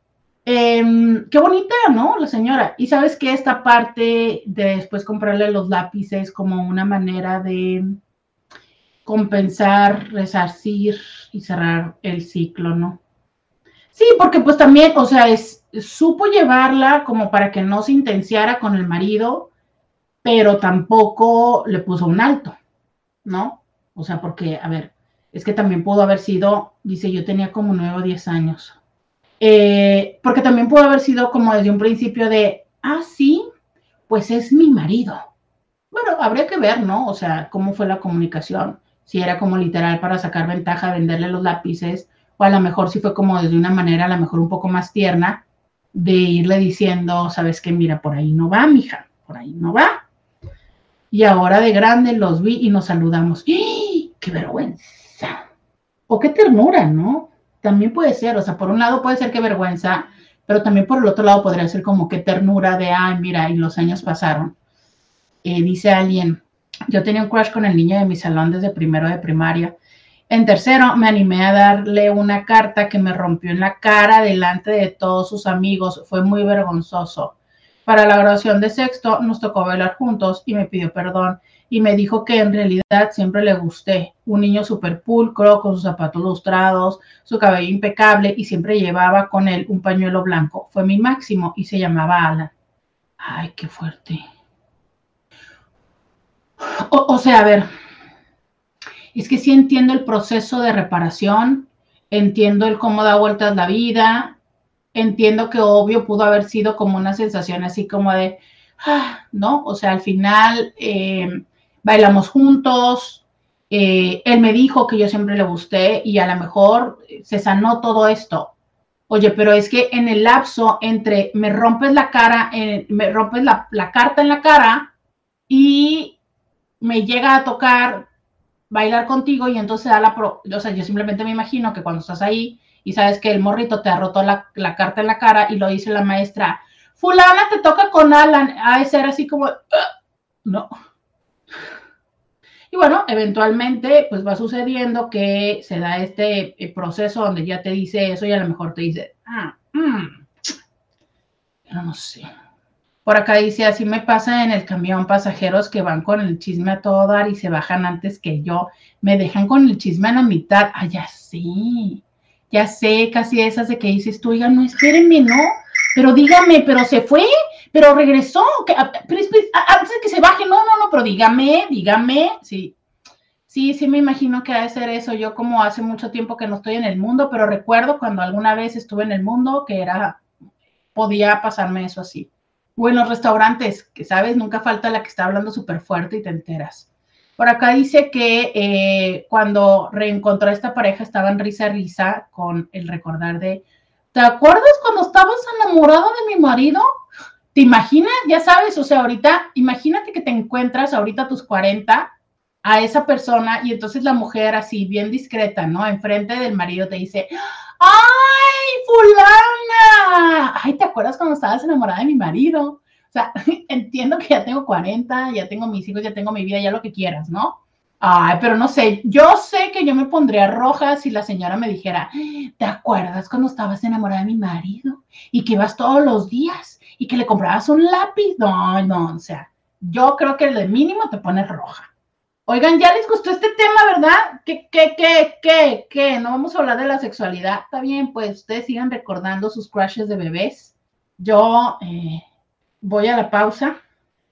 Em, qué bonita, ¿no? La señora. Y sabes que esta parte de después comprarle los lápices como una manera de compensar, resarcir y cerrar el ciclo, ¿no? Sí, porque pues también, o sea, supo llevarla como para que no se intenciara con el marido, pero tampoco le puso un alto, ¿no? O sea, porque, a ver, es que también pudo haber sido, dice, yo tenía como nueve o diez años. Eh, porque también pudo haber sido como desde un principio de, ah, sí, pues es mi marido. Bueno, habría que ver, ¿no? O sea, cómo fue la comunicación. Si era como literal para sacar ventaja, venderle los lápices, o a lo mejor si fue como desde una manera, a lo mejor un poco más tierna, de irle diciendo, sabes que mira, por ahí no va, mija, por ahí no va. Y ahora de grande los vi y nos saludamos. ¡Ah! ¡Qué vergüenza! O qué ternura, ¿no? También puede ser, o sea, por un lado puede ser qué vergüenza, pero también por el otro lado podría ser como qué ternura de, ay, mira, y los años pasaron. Eh, dice alguien, yo tenía un crush con el niño de mi salón desde primero de primaria en tercero, me animé a darle una carta que me rompió en la cara delante de todos sus amigos. Fue muy vergonzoso. Para la graduación de sexto nos tocó bailar juntos y me pidió perdón y me dijo que en realidad siempre le gusté. Un niño súper pulcro, con sus zapatos lustrados, su cabello impecable y siempre llevaba con él un pañuelo blanco. Fue mi máximo y se llamaba Alan. Ay, qué fuerte. O, o sea, a ver, es que sí entiendo el proceso de reparación, entiendo el cómo da vueltas la vida, entiendo que obvio pudo haber sido como una sensación así como de, ah, ¿no? O sea, al final eh, bailamos juntos, eh, él me dijo que yo siempre le gusté y a lo mejor se sanó todo esto. Oye, pero es que en el lapso entre me rompes la cara, eh, me rompes la, la carta en la cara y me llega a tocar bailar contigo y entonces da la pro, o sea, yo simplemente me imagino que cuando estás ahí y sabes que el morrito te ha roto la, carta en la cara y lo dice la maestra, fulana te toca con Alan, a ser así como, no. Y bueno, eventualmente pues va sucediendo que se da este eh, proceso donde ya te dice eso y a lo mejor te dice, ah, mmm, no sé. Por acá dice, así me pasa en el camión pasajeros que van con el chisme a todo dar y se bajan antes que yo. Me dejan con el chisme a la mitad. Ah, ya sé, ya sé, casi esas de que dices tú, oiga, no, espérenme, no, pero dígame, pero se fue, pero regresó, que, ah, pero, antes de que se baje, no, no, no, pero dígame, dígame, sí. Sí, sí me imagino que ha de ser eso. Yo como hace mucho tiempo que no estoy en el mundo, pero recuerdo cuando alguna vez estuve en el mundo que era, podía pasarme eso así o en los restaurantes, que sabes, nunca falta la que está hablando súper fuerte y te enteras. Por acá dice que eh, cuando reencontró a esta pareja estaban risa risa con el recordar de, ¿te acuerdas cuando estabas enamorado de mi marido? ¿Te imaginas? Ya sabes, o sea, ahorita, imagínate que te encuentras ahorita a tus 40 a esa persona y entonces la mujer así, bien discreta, ¿no? Enfrente del marido te dice, ¡ay, fulana! Ay, ¿te acuerdas cuando estabas enamorada de mi marido? O sea, entiendo que ya tengo 40, ya tengo mis hijos, ya tengo mi vida, ya lo que quieras, ¿no? Ay, pero no sé, yo sé que yo me pondría roja si la señora me dijera, ¿te acuerdas cuando estabas enamorada de mi marido? Y que ibas todos los días y que le comprabas un lápiz. No, no, o sea, yo creo que de mínimo te pones roja. Oigan, ya les gustó este tema, ¿verdad? ¿Qué, qué, qué, qué, qué? No vamos a hablar de la sexualidad. Está bien, pues ustedes sigan recordando sus crushes de bebés. Yo eh, voy a la pausa,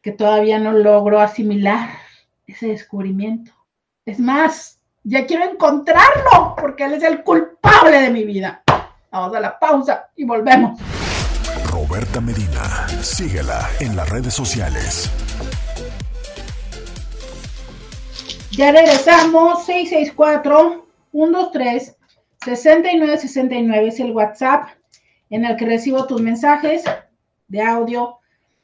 que todavía no logro asimilar ese descubrimiento. Es más, ya quiero encontrarlo, porque él es el culpable de mi vida. Vamos a la pausa y volvemos. Roberta Medina, síguela en las redes sociales Ya regresamos, 664-123-6969 es el WhatsApp en el que recibo tus mensajes de audio,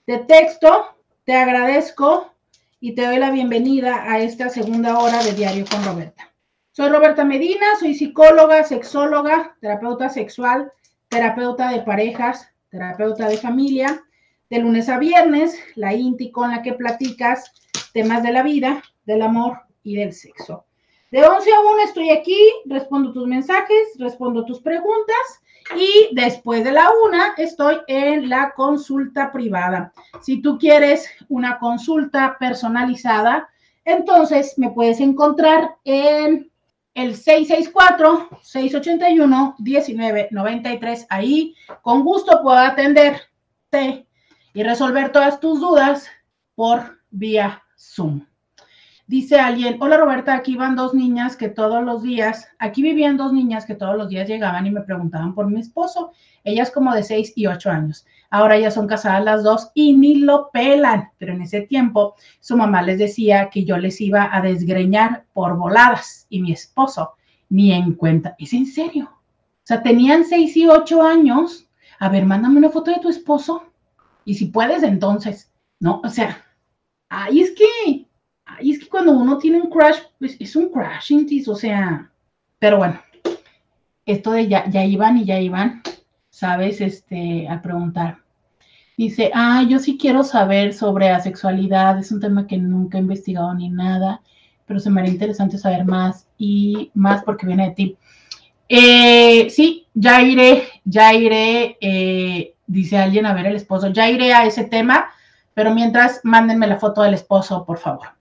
de texto. Te agradezco y te doy la bienvenida a esta segunda hora de Diario con Roberta. Soy Roberta Medina, soy psicóloga, sexóloga, terapeuta sexual, terapeuta de parejas, terapeuta de familia. De lunes a viernes, la INTI con la que platicas temas de la vida, del amor y del sexo. De 11 a 1 estoy aquí, respondo tus mensajes, respondo tus preguntas y después de la una estoy en la consulta privada. Si tú quieres una consulta personalizada, entonces me puedes encontrar en el 664-681-1993. Ahí con gusto puedo atenderte y resolver todas tus dudas por vía Zoom. Dice alguien, hola Roberta, aquí van dos niñas que todos los días, aquí vivían dos niñas que todos los días llegaban y me preguntaban por mi esposo, ellas como de 6 y 8 años. Ahora ya son casadas las dos y ni lo pelan, pero en ese tiempo su mamá les decía que yo les iba a desgreñar por voladas y mi esposo ni en cuenta. ¿Es en serio? O sea, tenían 6 y 8 años. A ver, mándame una foto de tu esposo. Y si puedes, entonces, ¿no? O sea, ahí es que y es que cuando uno tiene un crush, pues es un crush, o sea, pero bueno, esto de ya, ya iban y ya iban, ¿sabes? Este, a preguntar. Dice, ah, yo sí quiero saber sobre asexualidad, es un tema que nunca he investigado ni nada, pero se me haría interesante saber más y más porque viene de ti. Eh, sí, ya iré, ya iré, eh, dice alguien a ver el esposo, ya iré a ese tema, pero mientras mándenme la foto del esposo, por favor.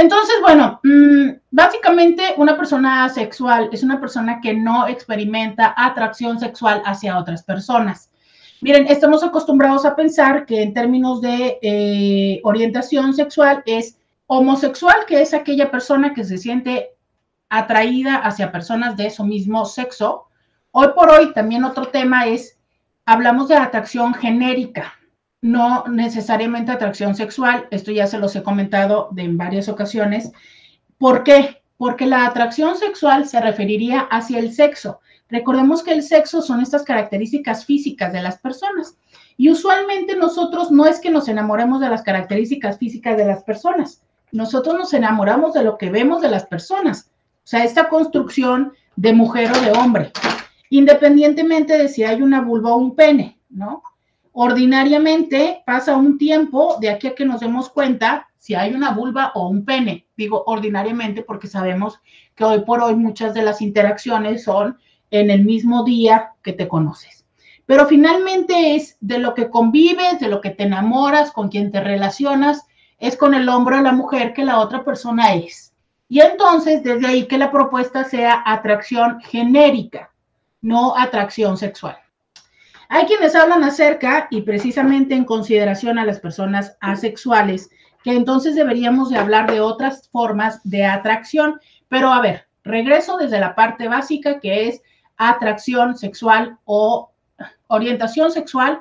Entonces, bueno, mm, básicamente una persona asexual es una persona que no experimenta atracción sexual hacia otras personas. Miren, estamos acostumbrados a pensar que en términos de eh, orientación sexual es homosexual, que es aquella persona que se siente atraída hacia personas de su mismo sexo. Hoy por hoy también otro tema es, hablamos de atracción genérica no necesariamente atracción sexual, esto ya se los he comentado en varias ocasiones. ¿Por qué? Porque la atracción sexual se referiría hacia el sexo. Recordemos que el sexo son estas características físicas de las personas. Y usualmente nosotros no es que nos enamoremos de las características físicas de las personas, nosotros nos enamoramos de lo que vemos de las personas. O sea, esta construcción de mujer o de hombre, independientemente de si hay una vulva o un pene, ¿no? Ordinariamente pasa un tiempo de aquí a que nos demos cuenta si hay una vulva o un pene. digo ordinariamente porque sabemos que hoy por hoy muchas de las interacciones son en el mismo día que te conoces. Pero finalmente es de lo que convives, de lo que te enamoras, con quien te relacionas, es con el hombre o la mujer que la otra persona es. Y entonces, desde ahí que la propuesta sea atracción genérica, no atracción sexual. Hay quienes hablan acerca, y precisamente en consideración a las personas asexuales, que entonces deberíamos de hablar de otras formas de atracción. Pero a ver, regreso desde la parte básica que es atracción sexual o orientación sexual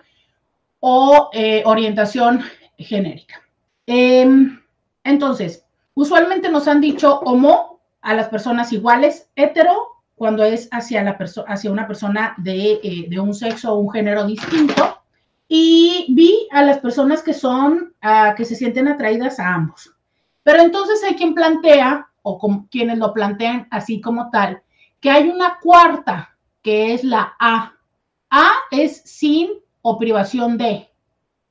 o eh, orientación genérica. Em, entonces, usualmente nos han dicho homo a las personas iguales, hetero cuando es hacia, la hacia una persona eh, de, un sexo o un género distinto. Y vi a las personas que son, ah, que se sienten atraídas a ambos. Pero entonces hay quien plantea, o quienes lo plantean así como tal, que hay una cuarta, que es la A. A es sin o privación de.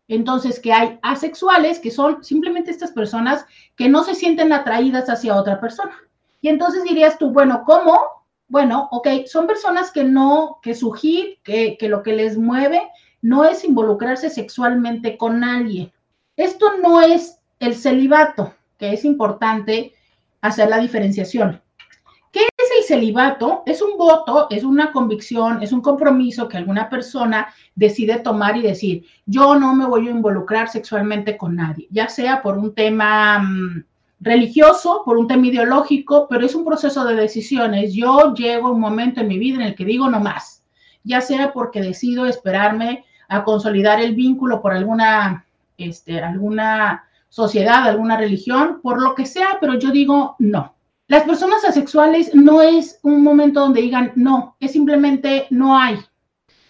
Entonces, que hay asexuales, que son simplemente estas personas que no se sienten atraídas hacia otra persona. Y entonces dirías tú, bueno, ¿cómo bueno, ok, son personas que no, que su que, que lo que les mueve no es involucrarse sexualmente con alguien. Esto no es el celibato, que es importante hacer la diferenciación. ¿Qué es el celibato? Es un voto, es una convicción, es un compromiso que alguna persona decide tomar y decir, yo no me voy a involucrar sexualmente con nadie, ya sea por un tema mm, religioso, por un tema ideológico, pero es un proceso de decisiones. Yo llego a un momento en mi vida en el que digo no más, ya sea porque decido esperarme a consolidar el vínculo por alguna, este, alguna sociedad, alguna religión, por lo que sea, pero yo digo no. Las personas asexuales no es un momento donde digan no, es simplemente no hay.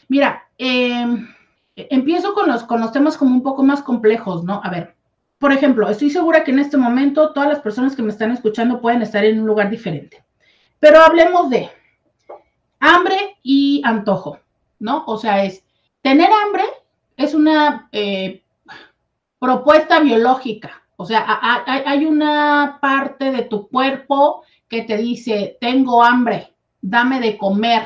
Mira, em, empiezo con los, con los temas como un poco más complejos, ¿no? A ver, por ejemplo, estoy segura que en este momento todas las personas que me están escuchando pueden estar en un lugar diferente. Pero hablemos de hambre y antojo, ¿no? O sea, es tener hambre es una eh, propuesta biológica. O sea, hay una parte de tu cuerpo que te dice, tengo hambre, dame de comer.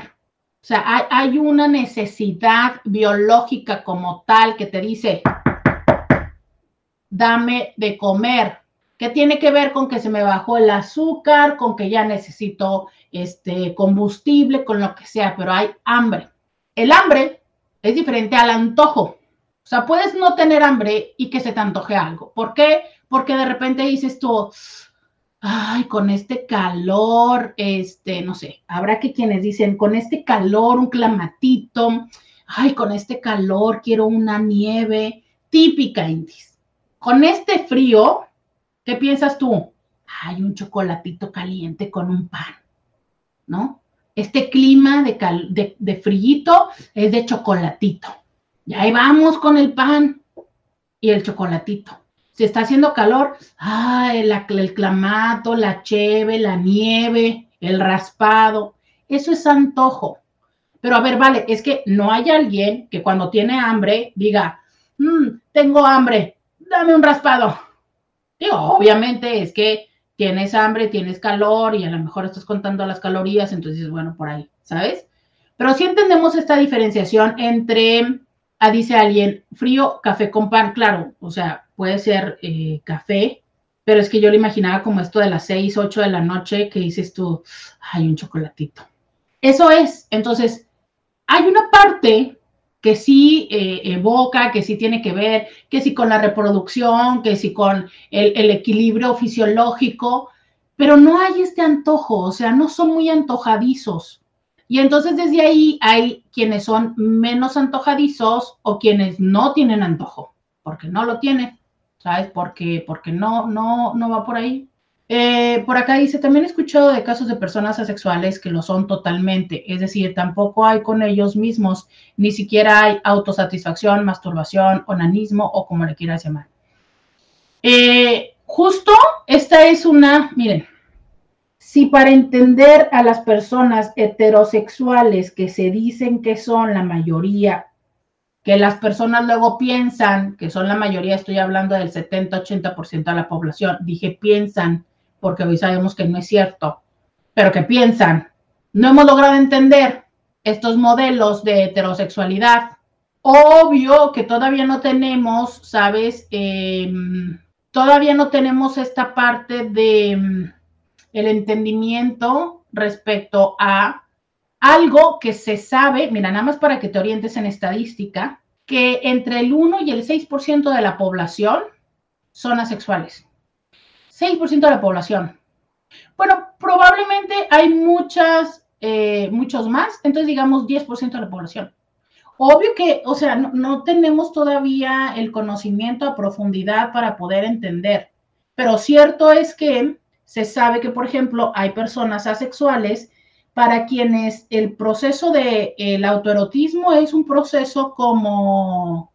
O sea, hay, hay una necesidad biológica como tal que te dice, dame de comer. ¿Qué tiene que ver con que se me bajó el azúcar, con que ya necesito este combustible, con lo que sea, pero hay hambre. El hambre es diferente al antojo. O sea, puedes no tener hambre y que se te antoje algo. ¿Por qué? Porque de repente dices tú, ay, con este calor, este, no sé, habrá que quienes dicen, con este calor, un clamatito, ay, con este calor quiero una nieve típica indis con este frío, ¿qué piensas tú? Hay un chocolatito caliente con un pan, ¿no? Este clima de, de frío es de chocolatito. Y ahí vamos con el pan y el chocolatito. Si está haciendo calor, ¡ay! el, clamato, la cheve, la nieve, el raspado. Eso es antojo. Pero a ver, vale, es que no hay alguien que cuando tiene hambre diga, mmm, tengo hambre, dame un raspado. Digo, obviamente es que tienes hambre, tienes calor y a lo mejor estás contando las calorías, entonces, bueno, por ahí, ¿sabes? Pero sí entendemos esta diferenciación entre, ah, dice alguien, frío, café con pan, claro, o sea, puede ser eh, café, pero es que yo lo imaginaba como esto de las 6, 8 de la noche que dices tú, hay un chocolatito. Eso es, entonces, hay una parte que sí eh, evoca, que sí tiene que ver, que sí con la reproducción, que sí con el, equilibrio fisiológico, pero no hay este antojo, o sea, no son muy antojadizos. Y entonces desde ahí hay quienes son menos antojadizos o quienes no tienen antojo, porque no lo tienen, ¿sabes? Porque, porque no, no, no va por ahí. Eh, por acá dice, también he escuchado de casos de personas asexuales que lo son totalmente, es decir, tampoco hay con ellos mismos, ni siquiera hay autosatisfacción, masturbación, onanismo o como le quieras llamar. Eh, justo esta es una, miren, si para entender a las personas heterosexuales que se dicen que son la mayoría, que las personas luego piensan que son la mayoría, estoy hablando del 70-80% de la población, dije piensan porque hoy sabemos que no es cierto, pero que piensan, no hemos logrado entender estos modelos de heterosexualidad. Obvio que todavía no tenemos, ¿sabes? Em, todavía no tenemos esta parte de em, el entendimiento respecto a algo que se sabe, mira, nada más para que te orientes en estadística, que entre el 1 y el 6% de la población son asexuales. 6% de la población. Bueno, probablemente hay muchas, eh, muchos más, entonces digamos 10% de la población. Obvio que, o sea, no, tenemos todavía el conocimiento a profundidad para poder entender, pero cierto es que se sabe que, por ejemplo, hay personas asexuales para quienes el proceso del el autoerotismo es un proceso como,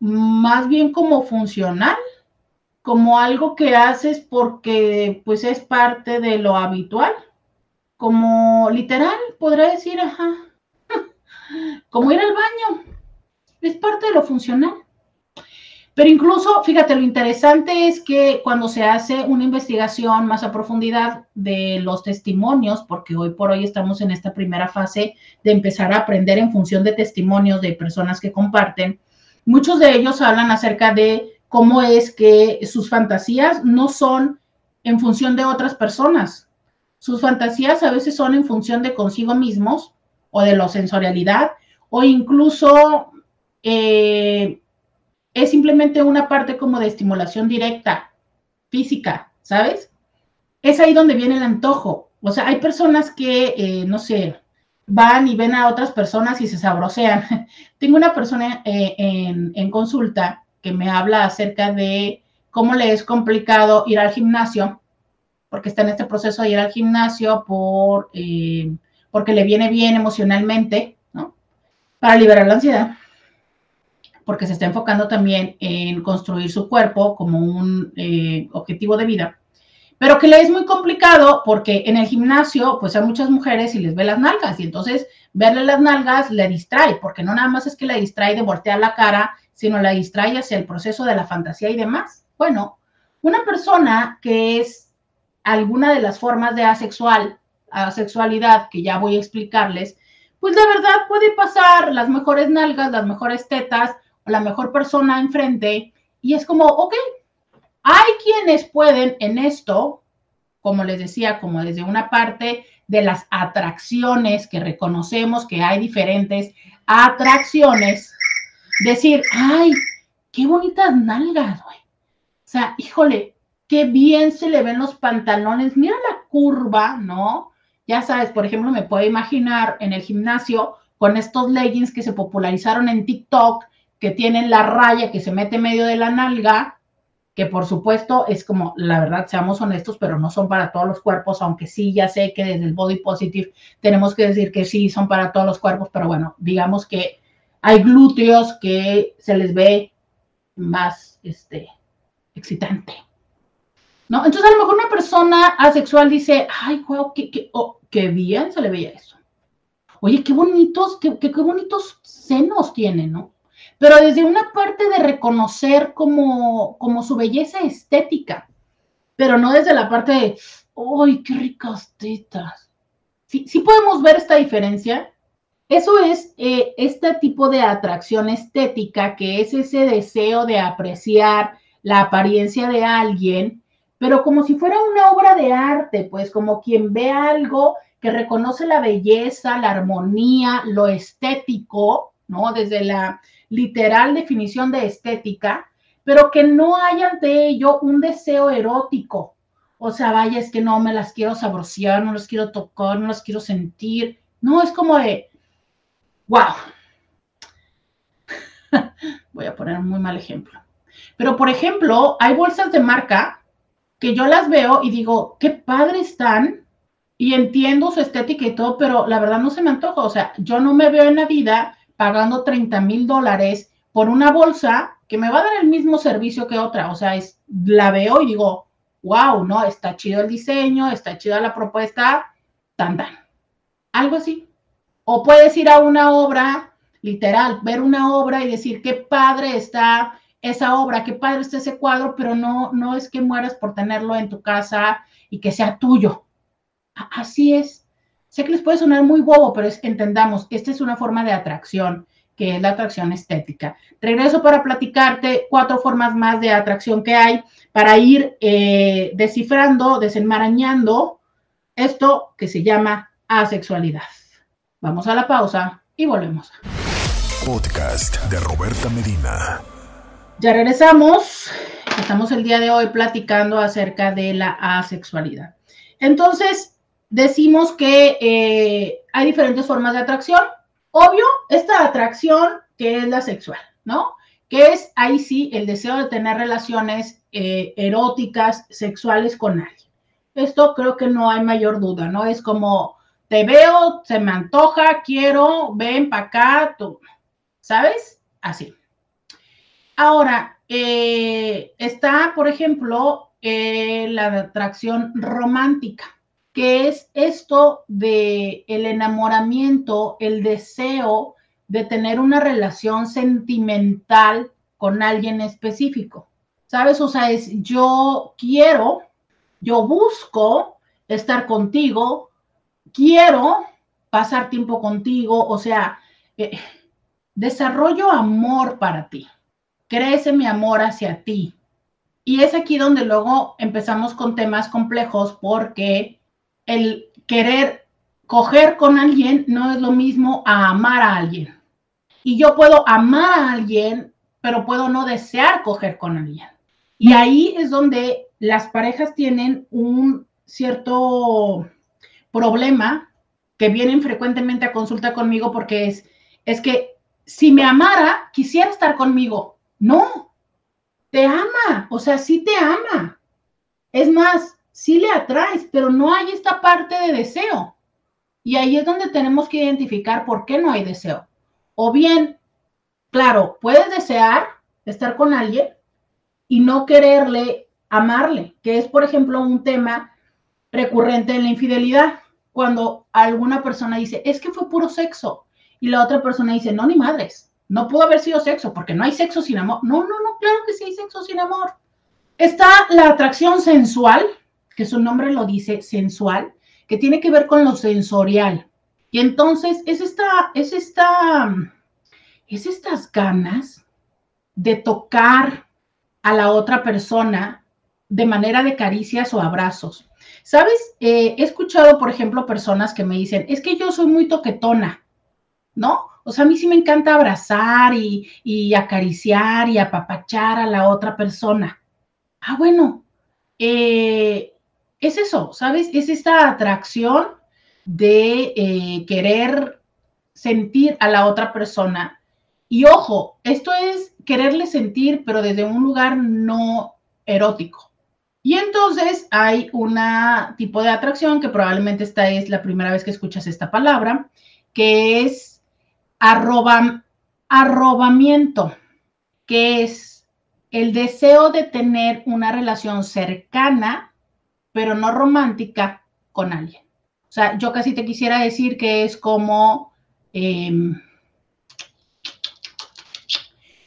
más bien como funcional, como algo que haces porque pues es parte de lo habitual, como literal, podría decir, ajá, como ir al baño, es parte de lo funcional. Pero incluso, fíjate, lo interesante es que cuando se hace una investigación más a profundidad de los testimonios, porque hoy por hoy estamos en esta primera fase de empezar a aprender en función de testimonios de personas que comparten, muchos de ellos hablan acerca de cómo es que sus fantasías no son en función de otras personas. Sus fantasías a veces son en función de consigo mismos o de la sensorialidad o incluso... Eh, es simplemente una parte como de estimulación directa, física, ¿sabes? Es ahí donde viene el antojo. O sea, hay personas que, eh, no sé, van y ven a otras personas y se sabrosean. Tengo una persona eh, en, consulta que me habla acerca de cómo le es complicado ir al gimnasio, porque está en este proceso de ir al gimnasio por, eh, porque le viene bien emocionalmente, ¿no? Para liberar la ansiedad porque se está enfocando también en construir su cuerpo como un eh, objetivo de vida, pero que le es muy complicado porque en el gimnasio, pues hay muchas mujeres y les ve las nalgas y entonces verle las nalgas le distrae, porque no nada más es que la distrae de voltear la cara, sino la distrae hacia el proceso de la fantasía y demás. Bueno, una persona que es alguna de las formas de asexual, asexualidad que ya voy a explicarles, pues de verdad puede pasar las mejores nalgas, las mejores tetas, la mejor persona enfrente y es como, ok, hay quienes pueden en esto, como les decía, como desde una parte de las atracciones que reconocemos que hay diferentes atracciones, decir, ay, qué bonitas nalgas, güey. O sea, híjole, qué bien se le ven los pantalones, mira la curva, ¿no? Ya sabes, por ejemplo, me puedo imaginar en el gimnasio con estos leggings que se popularizaron en TikTok, que tienen la raya que se mete en medio de la nalga, que por supuesto es como, la verdad, seamos honestos, pero no son para todos los cuerpos, aunque sí, ya sé que desde el body positive tenemos que decir que sí, son para todos los cuerpos, pero bueno, digamos que hay glúteos que se les ve más, este, excitante. ¿No? Entonces, a lo mejor una persona asexual dice, ay, wow, qué, qué, oh, qué bien se le veía eso. Oye, qué bonitos, qué, qué, bonitos senos tiene, ¿no? pero desde una parte de reconocer como, como su belleza estética, pero no desde la parte de, ¡ay, qué ricas tetas! Sí podemos ver esta diferencia. Eso es eh, este tipo de atracción estética, que es ese deseo de apreciar la apariencia de alguien, pero como si fuera una obra de arte, pues como quien ve algo que reconoce la belleza, la armonía, lo estético, ¿no? Desde la literal definición de estética, pero que no hay ante ello un deseo erótico. O sea, vaya, es que no me las quiero saborear, no las quiero tocar, no las quiero sentir. No, es como de, wow. Voy a poner un muy mal ejemplo. Pero, por ejemplo, hay bolsas de marca que yo las veo y digo, qué padre están, y entiendo su estética y todo, pero la verdad no se me antoja. O sea, yo no me veo en la vida pagando 30 mil dólares por una bolsa que me va a dar el mismo servicio que otra. O sea, es, la veo y digo, wow, ¿no? Está chido el diseño, está chida la propuesta, tan, tan. Algo así. O puedes ir a una obra, literal, ver una obra y decir, qué padre está esa obra, qué padre está ese cuadro, pero no, no es que mueras por tenerlo en tu casa y que sea tuyo. Así es. Sé que les puede sonar muy bobo, pero entendamos, esta es una forma de atracción, que es la atracción estética. Regreso para platicarte cuatro formas más de atracción que hay para ir eh, descifrando, desenmarañando esto que se llama asexualidad. Vamos a la pausa y volvemos. Podcast de Roberta Medina. Ya regresamos. Estamos el día de hoy platicando acerca de la asexualidad. Entonces, decimos que eh, hay diferentes formas de atracción. Obvio, esta atracción que es la sexual, ¿no? Que es ahí sí el deseo de tener relaciones eh, eróticas, sexuales con alguien. Esto creo que no hay mayor duda, ¿no? Es como, te veo, se me antoja, quiero, ven para acá, tú, ¿sabes? Así. Ahora, eh, está, por ejemplo, eh, la atracción romántica, que es esto de el enamoramiento, el deseo de tener una relación sentimental con alguien específico. ¿Sabes? O sea, es yo quiero, yo busco estar contigo, quiero pasar tiempo contigo, o sea, eh, desarrollo amor para ti crece mi amor hacia ti. Y es aquí donde luego empezamos con temas complejos porque el querer coger con alguien no es lo mismo a amar a alguien. Y yo puedo amar a alguien, pero puedo no desear coger con alguien. Y ahí es donde las parejas tienen un cierto problema que vienen frecuentemente a consulta conmigo porque es, es que si me amara, quisiera estar conmigo, no, te ama, o sea, sí te ama. Es más, sí le atraes, pero no hay esta parte de deseo. Y ahí es donde tenemos que identificar por qué no hay deseo. O bien, claro, puedes desear estar con alguien y no quererle amarle, que es, por ejemplo, un tema recurrente en la infidelidad, cuando alguna persona dice, es que fue puro sexo, y la otra persona dice, no, ni madres, no pudo haber sido sexo, porque no hay sexo sin amor. No, no, no, claro que sí hay sexo sin amor. Está la atracción sensual, que su nombre lo dice, sensual, que tiene que ver con lo sensorial. Y entonces es esta, es esta, es estas ganas de tocar a la otra persona de manera de caricias o abrazos. ¿Sabes? Eh, he escuchado, por ejemplo, personas que me dicen, es que yo soy muy toquetona, ¿no? O sea, a mí sí me encanta abrazar y, acariciar y apapachar a la otra persona. Ah, bueno, eh, es eso, ¿sabes? Es esta atracción de eh, querer sentir a la otra persona. Y ojo, esto es quererle sentir, pero desde un lugar no erótico. Y entonces hay un tipo de atracción que probablemente esta es la primera vez que escuchas esta palabra, que es arroba, arrobamiento, que es el deseo de tener una relación cercana, pero no romántica, con alguien. O sea, yo casi te quisiera decir que es como, em,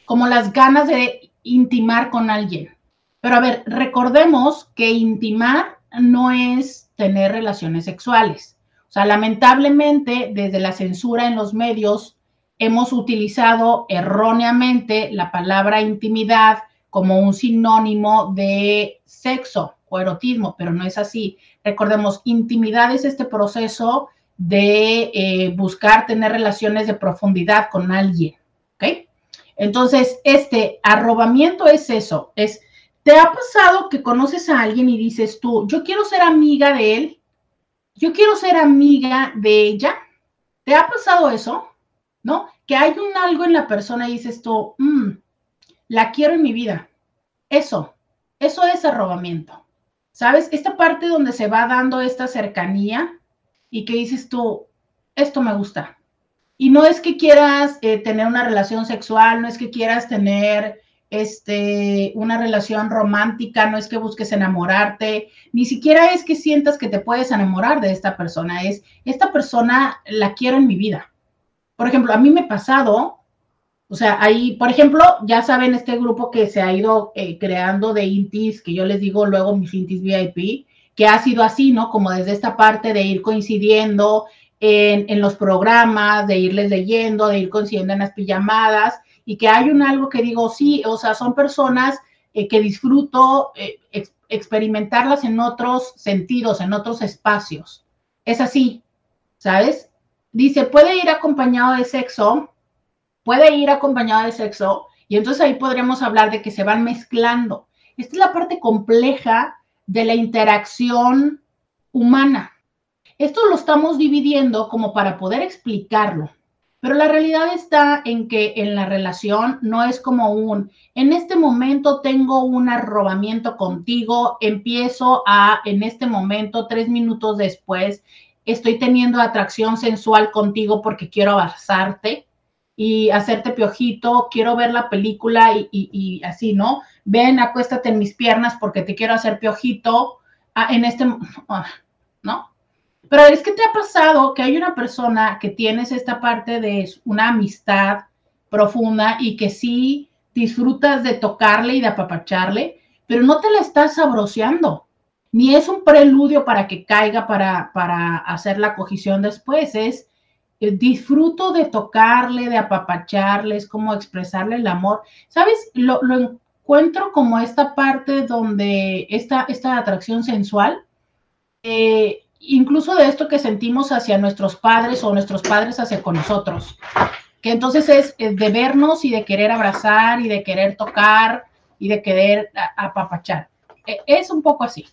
como las ganas de intimar con alguien. Pero a ver, recordemos que intimar no es tener relaciones sexuales. O sea, lamentablemente, desde la censura en los medios, hemos utilizado erróneamente la palabra intimidad como un sinónimo de sexo o erotismo, pero no es así. Recordemos, intimidad es este proceso de eh, buscar tener relaciones de profundidad con alguien, ¿ok? Entonces, este arrobamiento es eso, es, ¿te ha pasado que conoces a alguien y dices tú, yo quiero ser amiga de él? Yo quiero ser amiga de ella. ¿Te ha pasado eso? ¿no? Que hay un algo en la persona y dices tú, mm, la quiero en mi vida. Eso, eso es arrobamiento. ¿Sabes? Esta parte donde se va dando esta cercanía y que dices tú, esto me gusta. Y no es que quieras eh, tener una relación sexual, no es que quieras tener este, una relación romántica, no es que busques enamorarte, ni siquiera es que sientas que te puedes enamorar de esta persona, es, esta persona la quiero en mi vida. Por ejemplo, a mí me ha pasado, o sea, ahí, por ejemplo, ya saben este grupo que se ha ido eh, creando de intis, que yo les digo luego mis intis VIP, que ha sido así, ¿no? Como desde esta parte de ir coincidiendo en, los programas, de irles leyendo, de ir coincidiendo en las pijamadas, y que hay un algo que digo, sí, o sea, son personas eh, que disfruto eh, experimentarlas en otros sentidos, en otros espacios. Es así, ¿sabes? Dice, puede ir acompañado de sexo, puede ir acompañado de sexo, y entonces ahí podríamos hablar de que se van mezclando. Esta es la parte compleja de la interacción humana. Esto lo estamos dividiendo como para poder explicarlo, pero la realidad está en que en la relación no es como un, en este momento tengo un arrobamiento contigo, empiezo a, en este momento, tres minutos después, estoy teniendo atracción sensual contigo porque quiero abrazarte y hacerte piojito, quiero ver la película y, así, ¿no? Ven, acuéstate en mis piernas porque te quiero hacer piojito ah, en este, ah, ¿no? Pero es que te ha pasado que hay una persona que tienes esta parte de una amistad profunda y que sí disfrutas de tocarle y de apapacharle, pero no te la estás sabroseando, ni es un preludio para que caiga para, para hacer la cogición después, es eh, disfruto de tocarle, de apapacharle, es como expresarle el amor. ¿Sabes? Lo, encuentro como esta parte donde esta, esta atracción sensual, eh, incluso de esto que sentimos hacia nuestros padres o nuestros padres hacia con nosotros, que entonces es de vernos y de querer abrazar y de querer tocar y de querer apapachar. E, es un poco así,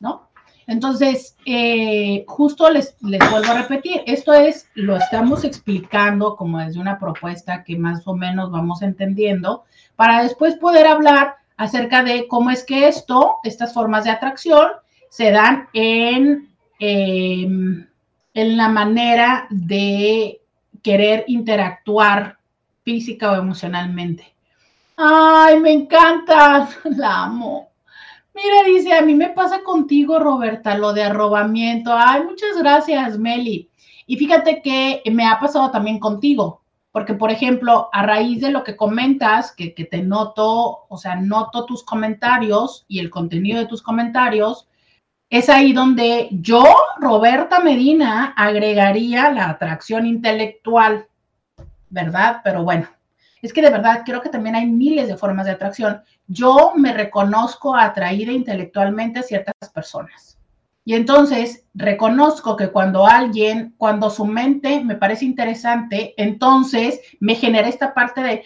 ¿no? Entonces, eh, justo les, les vuelvo a repetir, esto es, lo estamos explicando como desde una propuesta que más o menos vamos entendiendo, para después poder hablar acerca de cómo es que esto, estas formas de atracción, se dan en, em, en la manera de querer interactuar física o emocionalmente. Ay, me encanta, la amo. Mira, dice, a mí me pasa contigo, Roberta, lo de arrobamiento. Ay, muchas gracias, Meli. Y fíjate que me ha pasado también contigo, porque, por ejemplo, a raíz de lo que comentas, que, que te noto, o sea, noto tus comentarios y el contenido de tus comentarios, es ahí donde yo, Roberta Medina, agregaría la atracción intelectual, ¿verdad? Pero bueno, es que de verdad creo que también hay miles de formas de atracción. Yo me reconozco atraída intelectualmente a ciertas personas. Y entonces reconozco que cuando alguien, cuando su mente me parece interesante, entonces me genera esta parte de,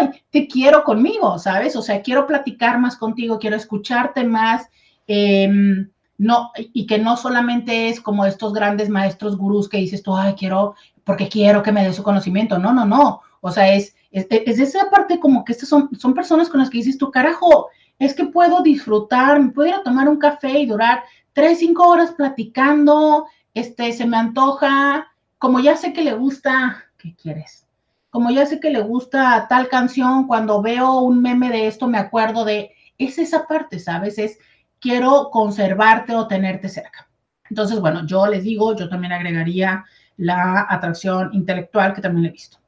¡ay, te quiero conmigo! ¿Sabes? O sea, quiero platicar más contigo, quiero escucharte más. Em, no, y que no solamente es como estos grandes maestros gurús que dices tú, ay, quiero, porque quiero que me dé su conocimiento. No, no, no. O sea, es es, es esa parte como que estas son, son personas con las que dices tú, carajo, es que puedo disfrutar, me puedo ir a tomar un café y durar tres, cinco horas platicando, este, se me antoja, como ya sé que le gusta, ¿qué quieres? Como ya sé que le gusta tal canción, cuando veo un meme de esto me acuerdo de, es esa parte, ¿sabes? Es, quiero conservarte o tenerte cerca. Entonces, bueno, yo les digo, yo también agregaría la atracción intelectual que también he visto.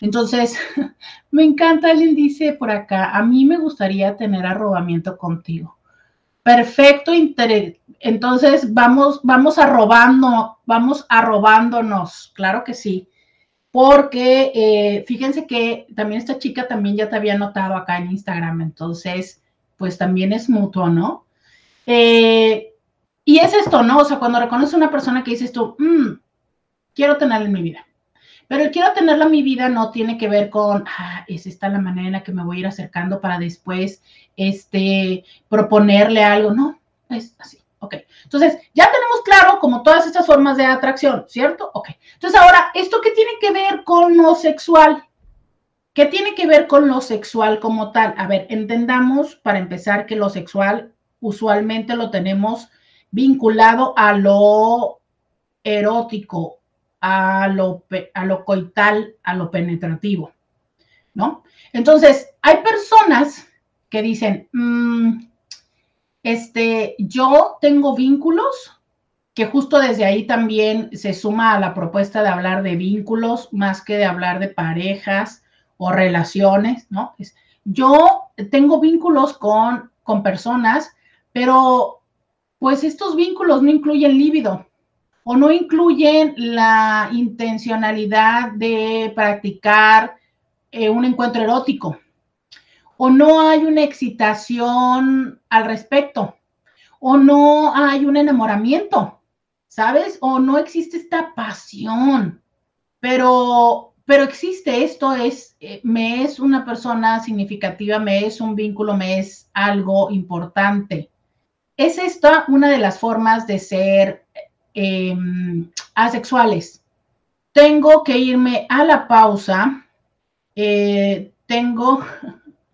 Entonces, me encanta, alguien dice por acá, a mí me gustaría tener arrobamiento contigo. Perfecto, entonces vamos, vamos arrobando, vamos arrobándonos, claro que sí. Porque eh, fíjense que también esta chica también ya te había notado acá en Instagram, entonces, pues también es mutuo, ¿no? Eh, y es esto, ¿no? O sea, cuando reconoces a una persona que dices tú, mm, quiero tenerla en mi vida pero el quiero tenerla en mi vida no tiene que ver con, ah, es esta la manera en la que me voy a ir acercando para después este, proponerle algo. No, es así. Ok. Entonces, ya tenemos claro como todas estas formas de atracción, ¿cierto? Ok. Entonces, ahora, ¿esto qué tiene que ver con lo sexual? ¿Qué tiene que ver con lo sexual como tal? A ver, entendamos para empezar que lo sexual usualmente lo tenemos vinculado a lo erótico a lo, a lo coital, a lo penetrativo, ¿no? Entonces, hay personas que dicen, mm, este, yo tengo vínculos, que justo desde ahí también se suma a la propuesta de hablar de vínculos más que de hablar de parejas o relaciones, ¿no? yo tengo vínculos con, con personas, pero pues estos vínculos no incluyen líbido o no incluyen la intencionalidad de practicar eh, un encuentro erótico o no hay una excitación al respecto o no hay un enamoramiento, ¿sabes? O no existe esta pasión, pero, pero existe esto, es, eh, me es una persona significativa, me es un vínculo, me es algo importante. Es esta una de las formas de ser em, asexuales. Tengo que irme a la pausa. Eh, tengo,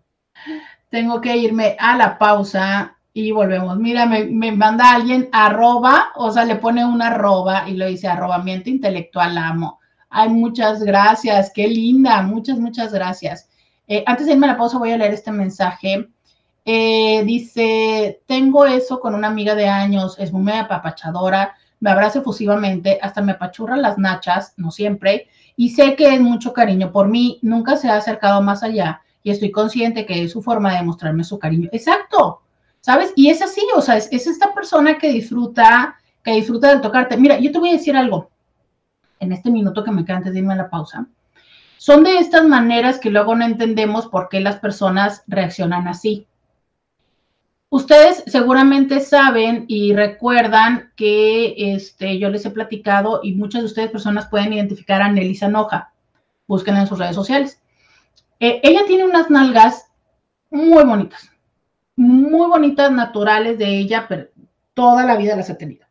tengo que irme a la pausa y volvemos. Mira, me, manda alguien arroba, o sea, le pone una arroba y lo dice arrobamiento intelectual amo. Ay, muchas gracias, qué linda, muchas, muchas gracias. Eh, antes de irme a la pausa voy a leer este mensaje. Eh, dice, tengo eso con una amiga de años, es muy apapachadora, me abraza efusivamente, hasta me apachurra las nachas, no siempre, y sé que es mucho cariño por mí, nunca se ha acercado más allá y estoy consciente que es su forma de mostrarme su cariño. Exacto, ¿sabes? Y es así, o sea, es, esta persona que disfruta, que disfruta de tocarte. Mira, yo te voy a decir algo en este minuto que me queda antes de irme a la pausa. Son de estas maneras que luego no entendemos por qué las personas reaccionan así. Ustedes seguramente saben y recuerdan que este, yo les he platicado y muchas de ustedes personas pueden identificar a Nelly Sanoja. Búsquenla en sus redes sociales. Eh, ella tiene unas nalgas muy bonitas, muy bonitas, naturales de ella, pero toda la vida las ha tenido.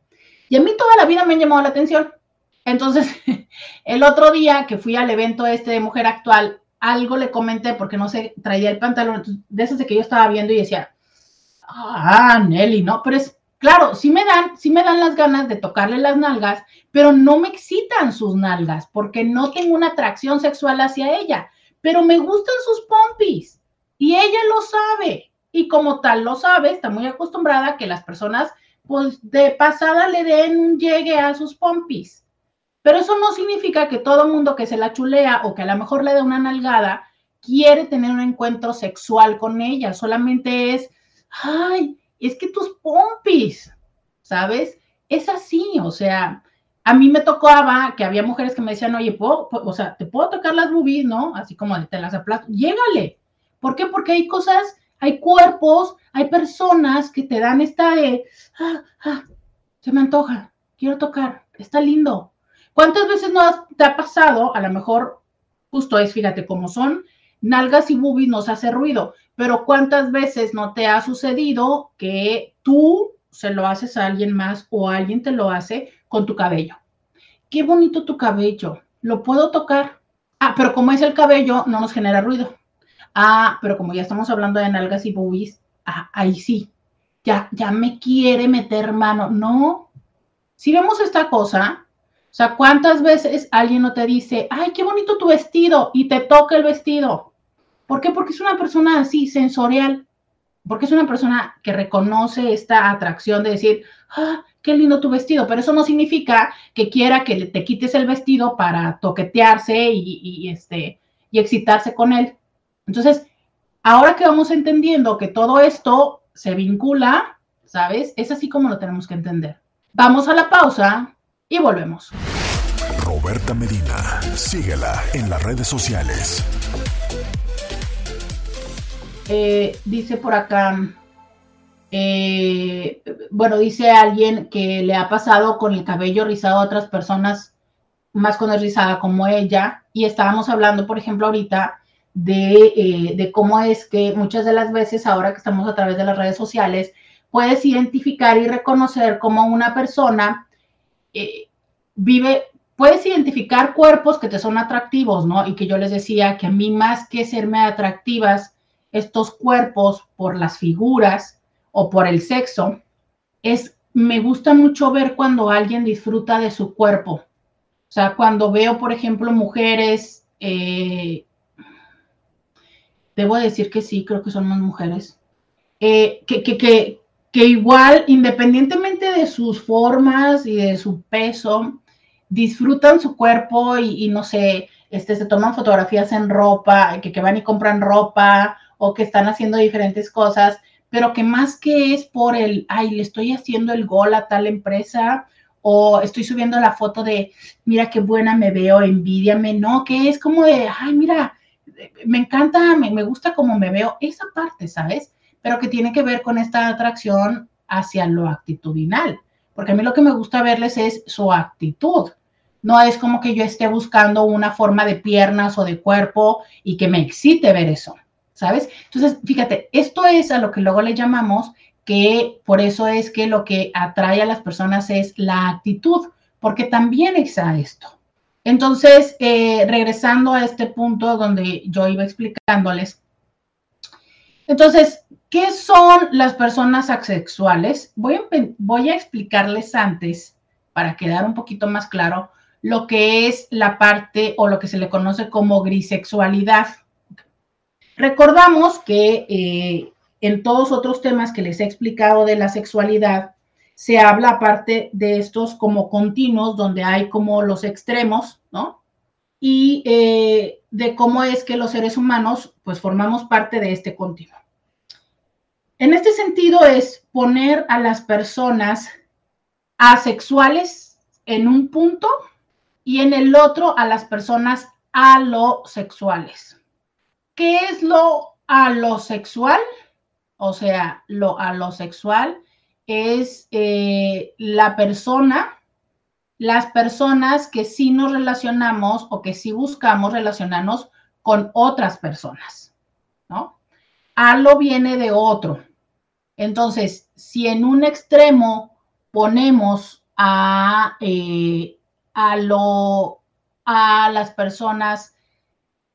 Y a mí toda la vida me han llamado la atención. Entonces, el otro día que fui al evento este de Mujer Actual, algo le comenté porque no sé, traía el pantalón, de esas de que yo estaba viendo y decía, ah, Nelly, no, pero es, claro, sí me dan, sí me dan las ganas de tocarle las nalgas, pero no me excitan sus nalgas porque no tengo una atracción sexual hacia ella, pero me gustan sus pompis y ella lo sabe y como tal lo sabe, está muy acostumbrada a que las personas pues de pasada le den un llegue a sus pompis. Pero eso no significa que todo mundo que se la chulea o que a lo mejor le da una nalgada quiere tener un encuentro sexual con ella, solamente es, ay, es que tus pompis, ¿sabes? Es así, o sea, a mí me tocaba que había mujeres que me decían, oye, ¿puedo, o sea, te puedo tocar las boobies, ¿no? Así como te las aplasto, llégale. ¿Por qué? Porque hay cosas hay cuerpos, hay personas que te dan esta de, ah, ah, se me antoja, quiero tocar, está lindo. ¿Cuántas veces no te ha pasado? A lo mejor justo es, fíjate, cómo son nalgas y boobies nos hace ruido, pero ¿cuántas veces no te ha sucedido que tú se lo haces a alguien más o alguien te lo hace con tu cabello? Qué bonito tu cabello, lo puedo tocar. Ah, pero como es el cabello, no nos genera ruido. Ah, pero como ya estamos hablando de nalgas y boobies, ah, ahí sí, ya, ya me quiere meter mano. No, si vemos esta cosa, o sea, ¿cuántas veces alguien no te dice, ay, qué bonito tu vestido y te toca el vestido? ¿Por qué? Porque es una persona así, sensorial, porque es una persona que reconoce esta atracción de decir, ah, qué lindo tu vestido, pero eso no significa que quiera que te quites el vestido para toquetearse y, y este, y excitarse con él. Entonces, ahora que vamos entendiendo que todo esto se vincula, ¿sabes? Es así como lo tenemos que entender. Vamos a la pausa y volvemos. Roberta Medina, síguela en las redes sociales. Eh, dice por acá, eh, bueno, dice alguien que le ha pasado con el cabello rizado a otras personas más con el rizada como ella, y estábamos hablando, por ejemplo, ahorita eh, de, cómo es que muchas de las veces, ahora que estamos a través de las redes sociales, puedes identificar y reconocer cómo una persona eh, vive, puedes identificar cuerpos que te son atractivos, ¿no? Y que yo les decía que a mí más que serme atractivas estos cuerpos por las figuras o por el sexo, es, me gusta mucho ver cuando alguien disfruta de su cuerpo. O sea, cuando veo, por ejemplo, mujeres eh, debo decir que sí, creo que son más mujeres, eh, que, que, que, que, igual, independientemente de sus formas y de su peso, disfrutan su cuerpo y, no sé, este, se toman fotografías en ropa, que, que van y compran ropa o que están haciendo diferentes cosas, pero que más que es por el, ay, le estoy haciendo el gol a tal empresa o estoy subiendo la foto de, mira qué buena me veo, envidiame, no, que es como de, ay, mira, me encanta, me, me gusta cómo me veo, esa parte, ¿sabes? Pero que tiene que ver con esta atracción hacia lo actitudinal, porque a mí lo que me gusta verles es su actitud. No es como que yo esté buscando una forma de piernas o de cuerpo y que me excite ver eso, ¿sabes? Entonces, fíjate, esto es a lo que luego le llamamos que por eso es que lo que atrae a las personas es la actitud, porque también está esto. Entonces, eh, regresando a este punto donde yo iba explicándoles, entonces, ¿qué son las personas asexuales? A, voy a explicarles antes, para quedar un poquito más claro, lo que es la parte o lo que se le conoce como grisexualidad. Recordamos que eh, en todos otros temas que les he explicado de la sexualidad, se habla aparte de estos como continuos, donde hay como los extremos, ¿no? Y eh, de cómo es que los seres humanos, pues formamos parte de este continuo. En este sentido es poner a las personas asexuales en un punto y en el otro a las personas alosexuales. ¿Qué es lo alosexual? o sea, lo alosexual es eh, la persona, las personas que sí nos relacionamos o que sí buscamos relacionarnos con otras personas, ¿no? Alo viene de otro. Entonces, si en un extremo ponemos a, eh, a, lo, a las personas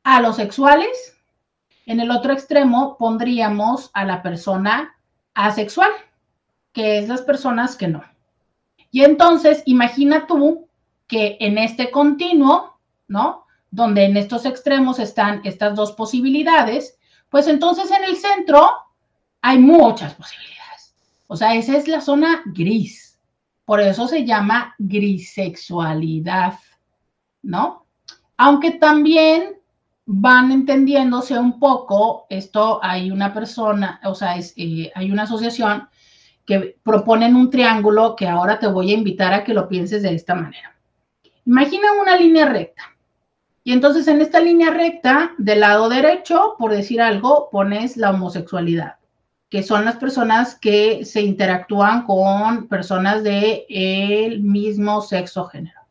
alosexuales, en el otro extremo pondríamos a la persona asexual, que es las personas que no. Y entonces, imagina tú que en este continuo, ¿no? Donde en estos extremos están estas dos posibilidades, pues entonces en el centro hay muchas posibilidades. O sea, esa es la zona gris. Por eso se llama grisexualidad, ¿no? Aunque también van entendiéndose un poco, esto hay una persona, o sea, eh, hay una asociación que proponen un triángulo que ahora te voy a invitar a que lo pienses de esta manera. Imagina una línea recta. Y entonces en esta línea recta, del lado derecho, por decir algo, pones la homosexualidad, que son las personas que se interactúan con personas de el mismo sexo género.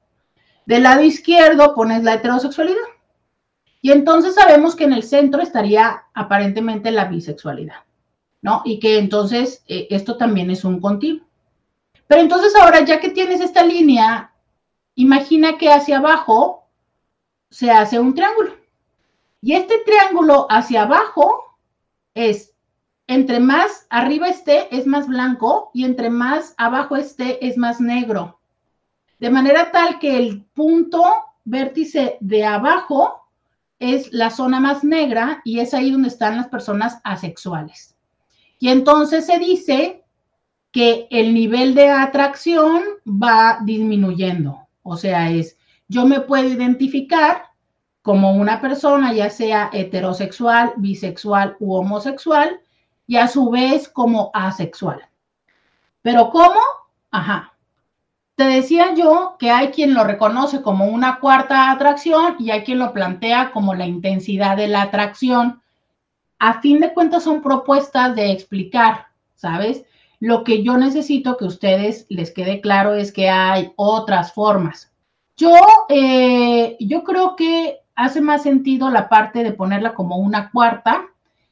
Del lado izquierdo pones la heterosexualidad y entonces sabemos que en el centro estaría aparentemente la bisexualidad, ¿no? Y que entonces eh, esto también es un continuo. Pero entonces ahora, ya que tienes esta línea, imagina que hacia abajo se hace un triángulo. Y este triángulo hacia abajo es, entre más arriba esté, es más blanco y entre más abajo esté, es más negro. De manera tal que el punto vértice de abajo es la zona más negra y es ahí donde están las personas asexuales. Y entonces se dice que el nivel de atracción va disminuyendo. O sea, es, yo me puedo identificar como una persona, ya sea heterosexual, bisexual u homosexual, y a su vez como asexual. Pero ¿cómo? Ajá. Te decía yo que hay quien lo reconoce como una cuarta atracción y hay quien lo plantea como la intensidad de la atracción. A fin de cuentas son propuestas de explicar, ¿sabes? Lo que yo necesito que ustedes les quede claro es que hay otras formas. Yo, eh, yo creo que hace más sentido la parte de ponerla como una cuarta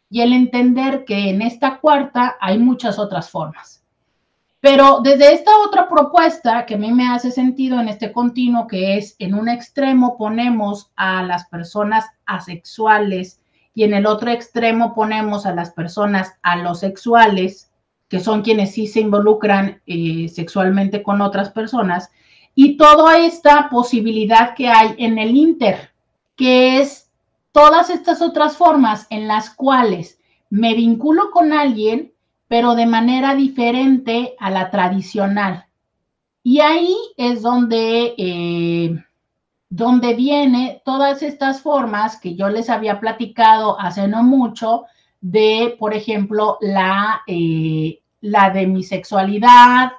y el entender que en esta cuarta hay muchas otras formas. Pero desde esta otra propuesta que a mí me hace sentido en este continuo, que es en un extremo ponemos a las personas asexuales y en el otro extremo ponemos a las personas alosexuales, que son quienes sí se involucran eh, sexualmente con otras personas, y toda esta posibilidad que hay en el inter, que es todas estas otras formas en las cuales me vinculo con alguien pero de manera diferente a la tradicional. Y ahí es donde, eh, donde viene todas estas formas que yo les había platicado hace no mucho de, por ejemplo, la, eh, la demisexualidad,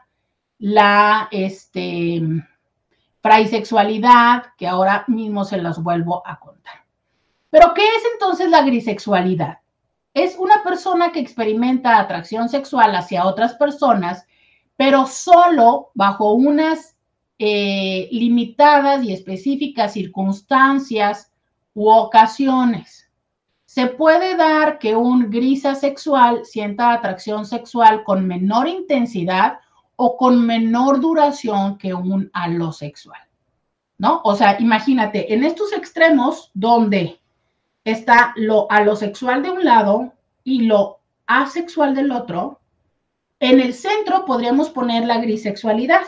la este, fraisexualidad, que ahora mismo se las vuelvo a contar. Pero, ¿qué es entonces la grisexualidad? Es una persona que experimenta atracción sexual hacia otras personas, pero solo bajo unas eh, limitadas y específicas circunstancias u ocasiones. Se puede dar que un gris asexual sienta atracción sexual con menor intensidad o con menor duración que un alosexual, ¿no? O sea, imagínate, en estos extremos donde está lo alosexual de un lado y lo asexual del otro, en el centro podríamos poner la grisexualidad,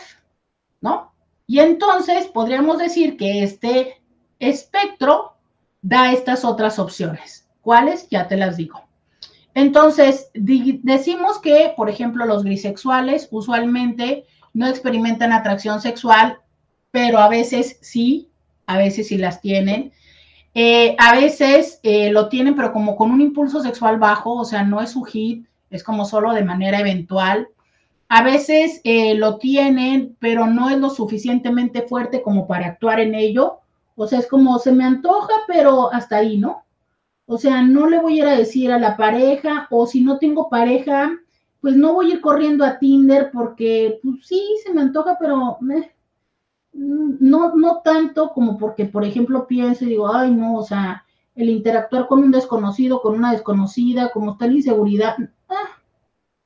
¿no? Y entonces podríamos decir que este espectro da estas otras opciones. ¿Cuáles? Ya te las digo. Entonces, decimos que, por ejemplo, los grisexuales usualmente no experimentan atracción sexual, pero a veces sí, a veces sí las tienen. Eh, a veces eh, lo tienen, pero como con un impulso sexual bajo, o sea, no es su hit, es como solo de manera eventual. A veces eh, lo tienen, pero no es lo suficientemente fuerte como para actuar en ello. O sea, es como se me antoja, pero hasta ahí, ¿no? O sea, no le voy a ir a decir a la pareja, o si no tengo pareja, pues no voy a ir corriendo a Tinder porque, pues sí, se me antoja, pero no, no tanto como porque, por ejemplo, pienso y digo, ay, no, o sea, el interactuar con un desconocido, con una desconocida, como está la inseguridad, ah,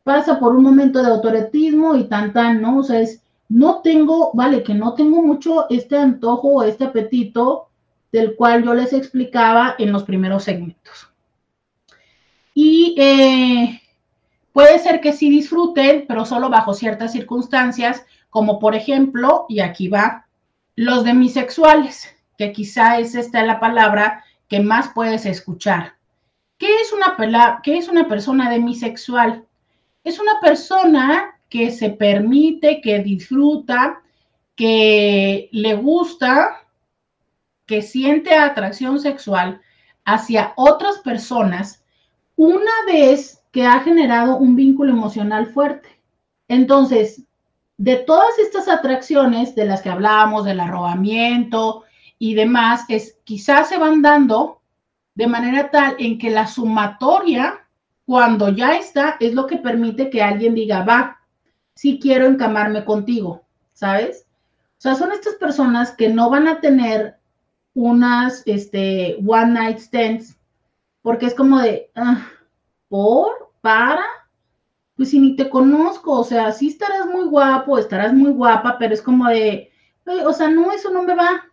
pasa por un momento de autoretismo y tan, ¿no? O sea, es, no tengo, vale, que no tengo mucho este antojo o este apetito del cual yo les explicaba en los primeros segmentos. Y eh, puede ser que sí disfruten, pero solo bajo ciertas circunstancias, como por ejemplo, y aquí va, los demisexuales, que quizá es esta la palabra que más puedes escuchar. ¿Qué es una, qué es una persona demisexual? Es una persona que se permite, que disfruta, que le gusta que siente atracción sexual hacia otras personas una vez que ha generado un vínculo emocional fuerte. Entonces, de todas estas atracciones de las que hablábamos, del arrobamiento y demás, es quizás se van dando de manera tal en que la sumatoria, cuando ya está, es lo que permite que alguien diga, va, sí quiero encamarme contigo, ¿sabes? O sea, son estas personas que no van a tener unas este, one night stands, porque es como de, ah, ¿por? ¿Para? Pues si ni te conozco, o sea, sí estarás muy guapo, estarás muy guapa, pero es como de, o sea, no, eso no me va.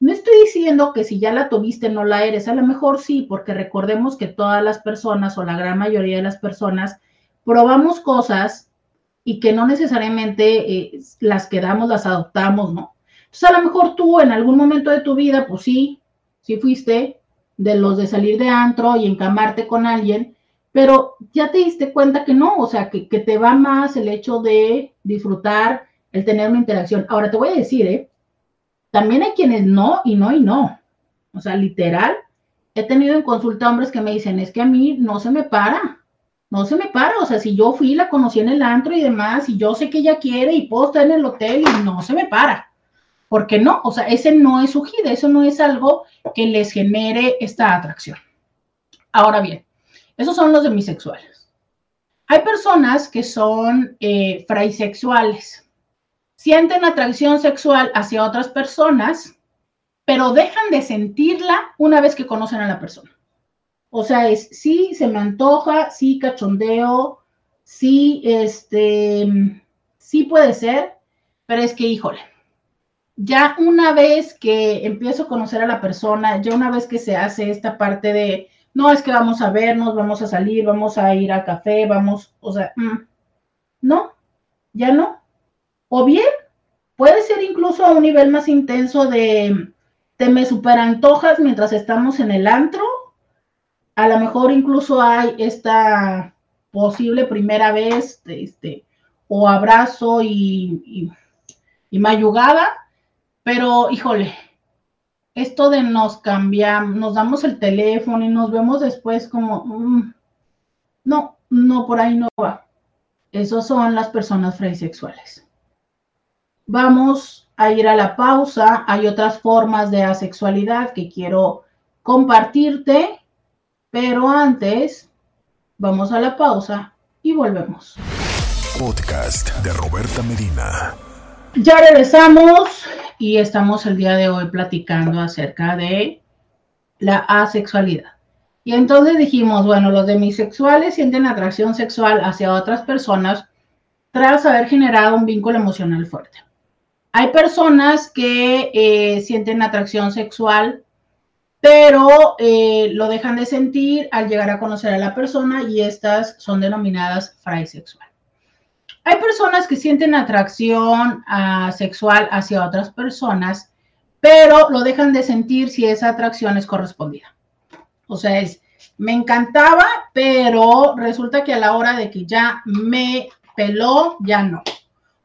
No estoy diciendo que si ya la tuviste no la eres, a lo mejor sí, porque recordemos que todas las personas o la gran mayoría de las personas probamos cosas y que no necesariamente eh, las quedamos, las adoptamos, ¿no? Entonces, a lo mejor tú en algún momento de tu vida, pues sí, sí fuiste de los de salir de antro y encamarte con alguien, pero ya te diste cuenta que no, o sea, que, te va más el hecho de disfrutar, el tener una interacción. Ahora te voy a decir, ¿eh? También hay quienes no y no y no. O sea, literal, he tenido en consulta hombres que me dicen, es que a mí no se me para, no se me para. O sea, si yo fui, la conocí en el antro y demás, y yo sé que ella quiere y puedo estar en el hotel y no se me para. Porque no, o sea, ese no es su gira, eso no es algo que les genere esta atracción. Ahora bien, esos son los demisexuales. Hay personas que son eh, fraisexuales, sienten atracción sexual hacia otras personas, pero dejan de sentirla una vez que conocen a la persona. O sea, es sí, se me antoja, sí, cachondeo, sí, este, sí puede ser, pero es que, híjole, ya una vez que empiezo a conocer a la persona, ya una vez que se hace esta parte de, no es que vamos a vernos, vamos a salir, vamos a ir a café, vamos, o sea, mm, no, ya no. O bien, puede ser incluso a un nivel más intenso de, te me superantojas mientras estamos en el antro. A lo mejor incluso hay esta posible primera vez, este, o abrazo y, y, y mayugada, pero, híjole, esto de nos cambiamos, nos damos el teléfono y nos vemos después como, mm, No, no, por ahí no va. Esos son las personas freisexuales. Vamos a ir a la pausa. Hay otras formas de asexualidad que quiero compartirte, pero antes vamos a la pausa y volvemos. Podcast de Roberta Medina. Ya regresamos y estamos el día de hoy platicando acerca de la asexualidad. Y entonces dijimos, bueno, los demisexuales sienten atracción sexual hacia otras personas tras haber generado un vínculo emocional fuerte. Hay personas que eh, sienten atracción sexual, pero eh, lo dejan de sentir al llegar a conocer a la persona y estas son denominadas fraisexual. Hay personas que sienten atracción ah, sexual hacia otras personas, pero lo dejan de sentir si esa atracción es correspondida. O sea, es, me encantaba, pero resulta que a la hora de que ya me peló, ya no.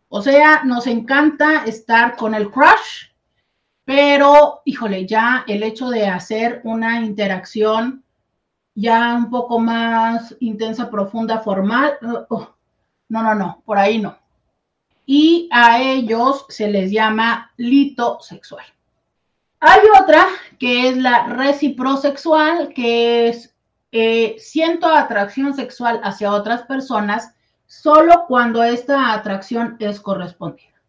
O sea, nos encanta estar con el crush, pero, híjole, ya el hecho de hacer una interacción ya un poco más intensa, profunda, formal, uh, no, no, no, por ahí no. Y a ellos se les llama litosexual. Hay otra que es la reciprosexual, que es eh, siento atracción sexual hacia otras personas, solo cuando esta atracción es correspondida.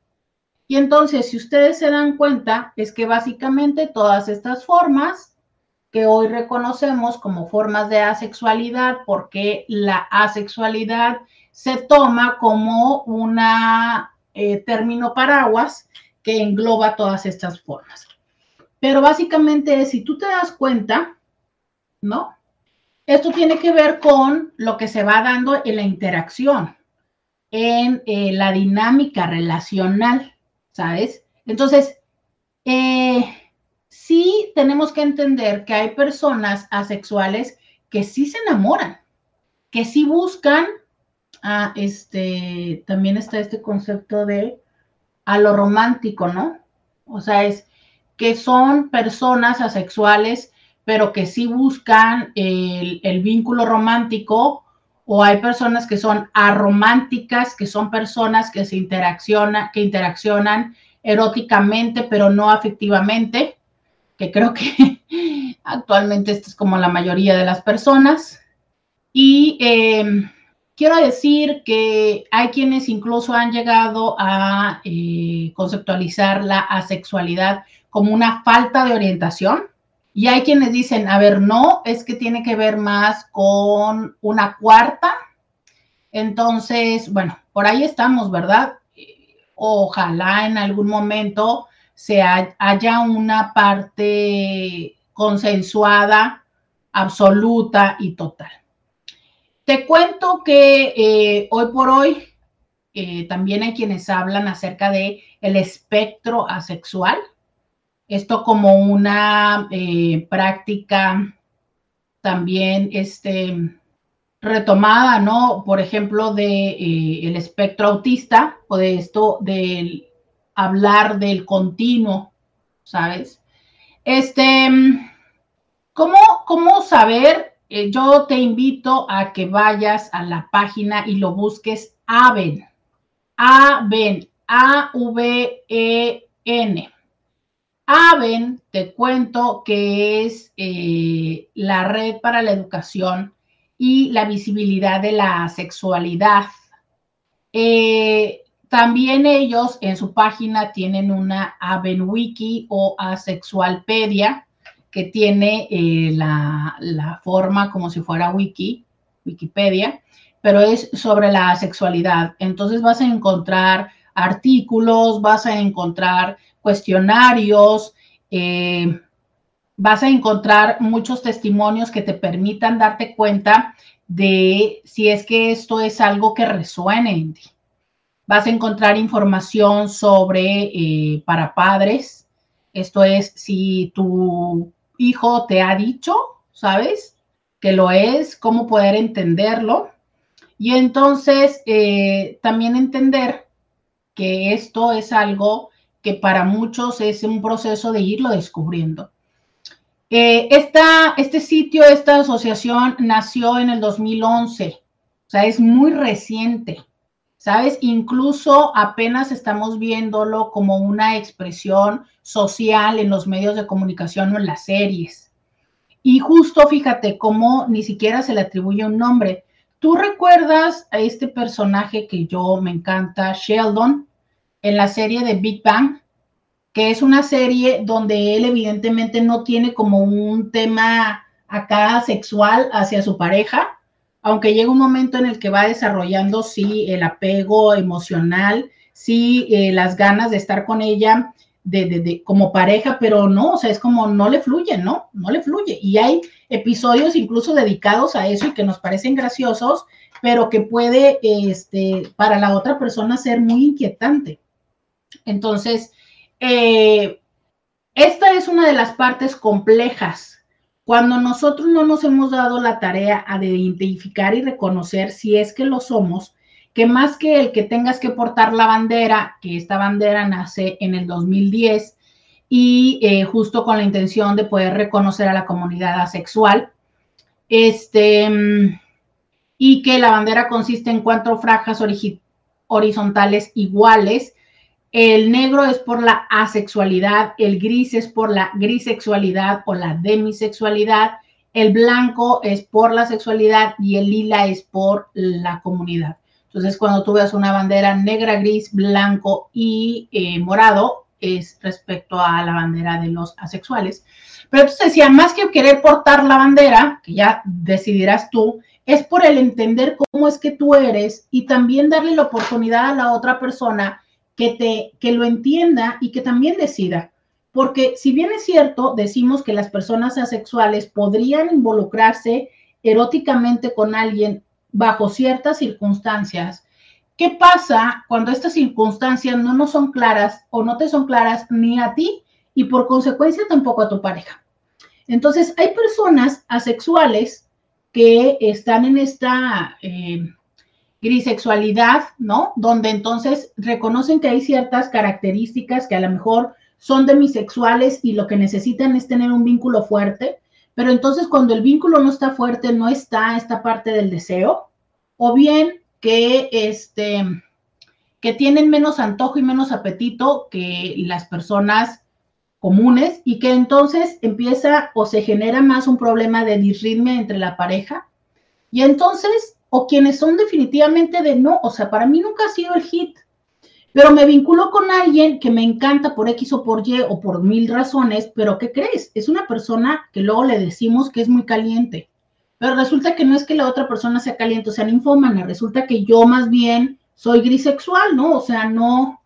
Y entonces, si ustedes se dan cuenta, es que básicamente todas estas formas que hoy reconocemos como formas de asexualidad, porque la asexualidad se toma como un eh, término paraguas que engloba todas estas formas. Pero básicamente, si tú te das cuenta, ¿no? Esto tiene que ver con lo que se va dando en la interacción, en eh, la dinámica relacional, ¿sabes? Entonces, eh, sí tenemos que entender que hay personas asexuales que sí se enamoran, que sí buscan, ah, este, también está este concepto de a lo romántico, ¿no? O sea, es que son personas asexuales pero que sí buscan el, vínculo romántico, o hay personas que son arománticas, que son personas que se interaccionan, que interaccionan eróticamente, pero no afectivamente, que creo que actualmente esto es como la mayoría de las personas. Y em, quiero decir que hay quienes incluso han llegado a eh, conceptualizar la asexualidad como una falta de orientación y hay quienes dicen, a ver, no, es que tiene que ver más con una cuarta. Entonces, bueno, por ahí estamos, ¿verdad? Ojalá en algún momento se haya una parte consensuada, absoluta y total. Te cuento que eh, hoy por hoy eh, también hay quienes hablan acerca de el espectro asexual esto como una eh, práctica también este, retomada, ¿no? Por ejemplo, de el espectro autista o de esto del hablar del continuo, ¿sabes? Este, ¿cómo, cómo saber? Eh, yo te invito a que vayas a la página y lo busques AVEN. AVEN, A-V-E-N. AVEN, te cuento que es eh, la red para la educación y la visibilidad de la sexualidad. Eh, también ellos en su página tienen una AVEN Wiki o Asexualpedia, que tiene eh, la, la, forma como si fuera wiki, Wikipedia, pero es sobre la sexualidad. Entonces vas a encontrar artículos, vas a encontrar cuestionarios, eh, vas a encontrar muchos testimonios que te permitan darte cuenta de si es que esto es algo que resuene en ti. Vas a encontrar información sobre eh, para padres. Esto es si tu hijo te ha dicho, ¿sabes? Que lo es, cómo poder entenderlo. Y entonces eh, también entender que esto es algo que para muchos es un proceso de irlo descubriendo. Eh, este sitio, esta asociación nació en el 2011 sea, es muy reciente. ¿Sabes? Incluso apenas estamos viéndolo como una expresión social en los medios de comunicación o en las series. Y justo fíjate cómo ni siquiera se le atribuye un nombre. ¿Tú recuerdas a este personaje que yo me encanta, Sheldon, en la serie de Big Bang? Que es una serie donde él evidentemente no tiene como un tema acá sexual hacia su pareja, aunque llega un momento en el que va desarrollando, sí, el apego emocional, sí, eh, las ganas de estar con ella, de, como pareja, pero no, o sea, es como no le fluye, ¿no? No le fluye. Y hay episodios incluso dedicados a eso y que nos parecen graciosos, pero que puede, este, para la otra persona ser muy inquietante. Entonces, eh, esta es una de las partes complejas. Cuando nosotros no nos hemos dado la tarea de identificar y reconocer si es que lo somos, que más que el que tengas que portar la bandera, que esta bandera nace en el 2010 y eh, justo con la intención de poder reconocer a la comunidad asexual, este, y que la bandera consiste en cuatro franjas horizontales iguales. El negro es por la asexualidad, el gris es por la grisexualidad o la demisexualidad, el blanco es por la sexualidad y el lila es por la comunidad. Entonces, cuando tú veas una bandera negra, gris, blanco y eh, morado, es respecto a la bandera de los asexuales. Pero entonces decía, más que querer portar la bandera, que ya decidirás tú, es por el entender cómo es que tú eres y también darle la oportunidad a la otra persona que te que lo entienda y que también decida. Porque si bien es cierto, decimos que las personas asexuales podrían involucrarse eróticamente con alguien bajo ciertas circunstancias. ¿Qué pasa cuando estas circunstancias no nos son claras o no te son claras ni a ti y por consecuencia tampoco a tu pareja? Entonces, hay personas asexuales que están en esta eh, grisexualidad, ¿no? Donde entonces reconocen que hay ciertas características que a lo mejor son demisexuales y lo que necesitan es tener un vínculo fuerte, pero entonces cuando el vínculo no está fuerte, no está esta parte del deseo, o bien que, este, que tienen menos antojo y menos apetito que las personas comunes y que entonces empieza o se genera más un problema de disritmia entre la pareja. Y entonces, o quienes son definitivamente de no, o sea, para mí nunca ha sido el hit, pero me vinculo con alguien que me encanta por X o por Y o por mil razones, pero ¿qué crees? Es una persona que luego le decimos que es muy caliente, pero resulta que no es que la otra persona sea caliente o sea ninfómana, resulta que yo más bien soy grisexual, ¿no? O sea, no,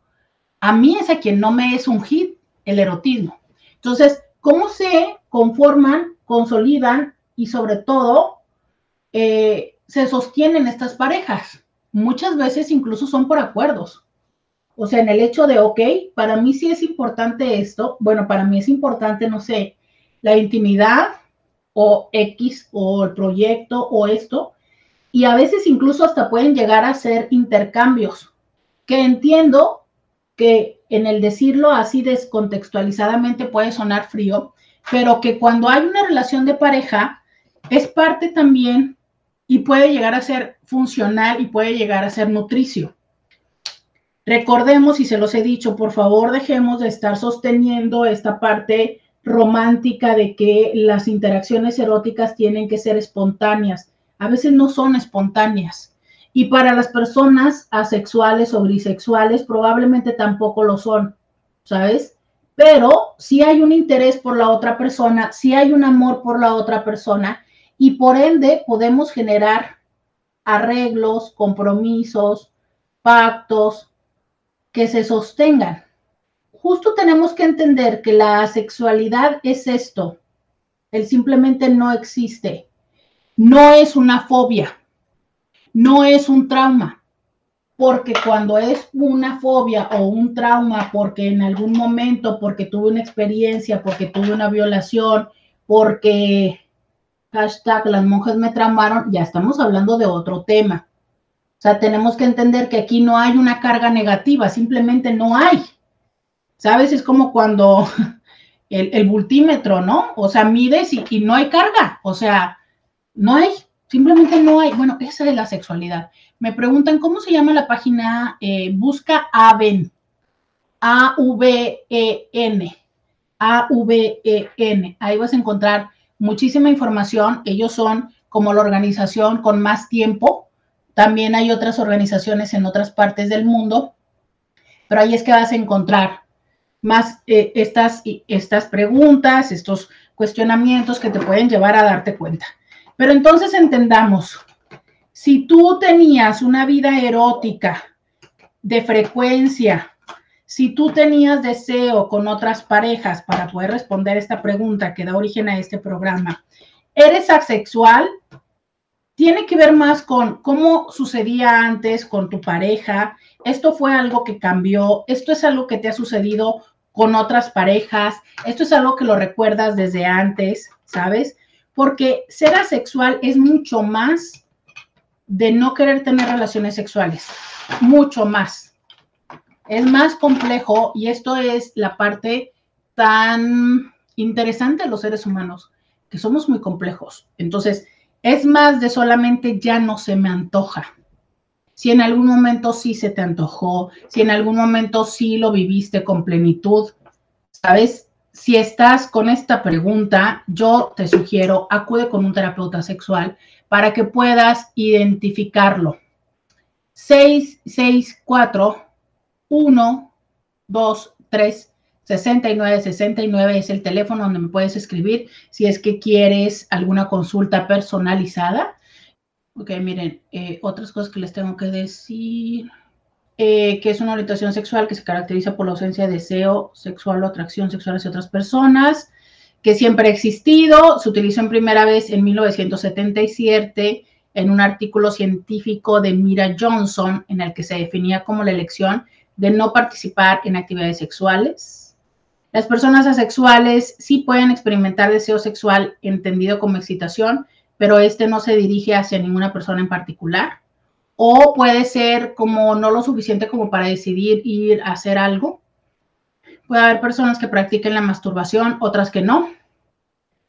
a mí es a quien no me es un hit el erotismo. Entonces, ¿cómo se conforman, consolidan y sobre todo eh, se sostienen estas parejas? Muchas veces incluso son por acuerdos. O sea, en el hecho de, ok, para mí sí es importante esto, bueno, para mí es importante, no sé, la intimidad o X o el proyecto o esto, y a veces incluso hasta pueden llegar a ser intercambios, que entiendo que en el decirlo así descontextualizadamente puede sonar frío, pero que cuando hay una relación de pareja es parte también y puede llegar a ser funcional y puede llegar a ser nutricio. Recordemos, y se los he dicho, por favor dejemos de estar sosteniendo esta parte romántica de que las interacciones eróticas tienen que ser espontáneas. A veces no son espontáneas. Y para las personas asexuales o bisexuales probablemente tampoco lo son, ¿sabes? Pero si hay un interés por la otra persona, si hay un amor por la otra persona y por ende podemos generar arreglos, compromisos, pactos, que se sostengan. Justo tenemos que entender que la sexualidad es esto, el simplemente no existe, no es una fobia, no es un trauma, porque cuando es una fobia o un trauma, porque en algún momento, porque tuve una experiencia, porque tuve una violación, porque hashtag las monjas me traumaron, ya estamos hablando de otro tema. O sea, tenemos que entender que aquí no hay una carga negativa, simplemente no hay. ¿Sabes? Es como cuando el, el ¿no? O sea, mides y, y, no hay carga, o sea, no hay. Simplemente no hay, bueno, esa es la sexualidad. Me preguntan cómo se llama la página, eh, busca AVEN, A-V-E-N, A-V-E-N. Ahí vas a encontrar muchísima información. Ellos son como la organización con más tiempo. También hay otras organizaciones en otras partes del mundo, pero ahí es que vas a encontrar más eh, estas, estas preguntas, estos cuestionamientos que te pueden llevar a darte cuenta. Pero entonces entendamos, si tú tenías una vida erótica de frecuencia, si tú tenías deseo con otras parejas para poder responder esta pregunta que da origen a este programa, ¿eres asexual? Tiene que ver más con cómo sucedía antes con tu pareja. Esto fue algo que cambió. Esto es algo que te ha sucedido con otras parejas. Esto es algo que lo recuerdas desde antes, ¿sabes? Porque ser asexual es mucho más de no querer tener relaciones sexuales, mucho más es más complejo y esto es la parte tan interesante de los seres humanos, que somos muy complejos. Entonces, es más de solamente ya no se me antoja. Si en algún momento sí se te antojó, si en algún momento sí lo viviste con plenitud, ¿sabes? Si estás con esta pregunta, yo te sugiero, acude con un terapeuta sexual para que puedas identificarlo. 664 1, 2, 3, 69, 69 es el teléfono donde me puedes escribir si es que quieres alguna consulta personalizada. Ok, miren, eh, otras cosas que les tengo que decir. Eh, que es una orientación sexual que se caracteriza por la ausencia de deseo sexual o atracción sexual hacia otras personas, que siempre ha existido, se utilizó en primera vez en 1977 en un artículo científico de Mira Johnson en el que se definía como la elección de no participar en actividades sexuales. Las personas asexuales sí pueden experimentar deseo sexual entendido como excitación, pero este no se dirige hacia ninguna persona en particular. O puede ser como no lo suficiente como para decidir ir a hacer algo. Puede haber personas que practiquen la masturbación, otras que no.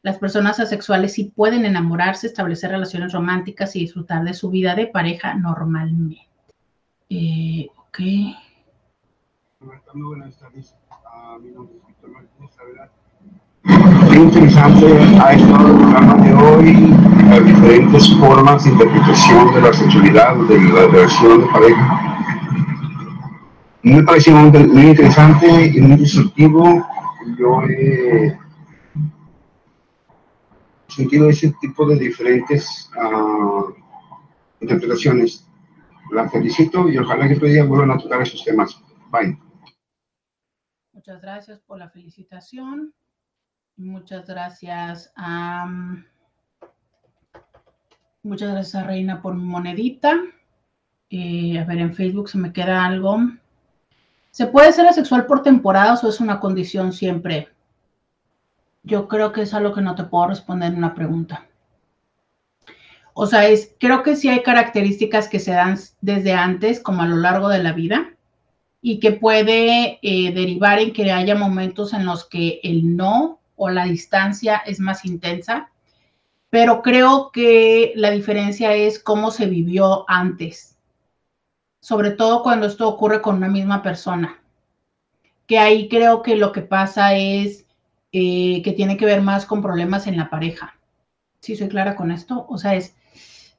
Las personas asexuales sí pueden enamorarse, establecer relaciones románticas y disfrutar de su vida de pareja normalmente. Eh, ok. Muy buenas tardes. mi nombre es Víctor Martínez Qué interesante ha estado el programa de hoy, las diferentes formas de interpretación de la sexualidad, de la relación de pareja. Me pareció muy interesante y muy instructivo. Yo he sentido ese tipo de diferentes uh, interpretaciones. La felicito y ojalá que otro día vuelvan a tocar esos temas. Bye. Muchas gracias por la felicitación. Muchas gracias a... Muchas gracias a Reina por mi monedita. A ver, en Facebook se me queda algo. ¿Se puede ser asexual por temporadas o es una condición siempre? Yo creo que es algo que no te puedo responder en una pregunta. O sea, es, creo que sí hay características que se dan desde antes, como a lo largo de la vida y que puede eh, derivar en que haya momentos en los que el no o la distancia es más intensa, pero creo que la diferencia es cómo se vivió antes, sobre todo cuando esto ocurre con una misma persona, que ahí creo que lo que pasa es eh, que tiene que ver más con problemas en la pareja. ¿Sí soy clara con esto? O sea, es,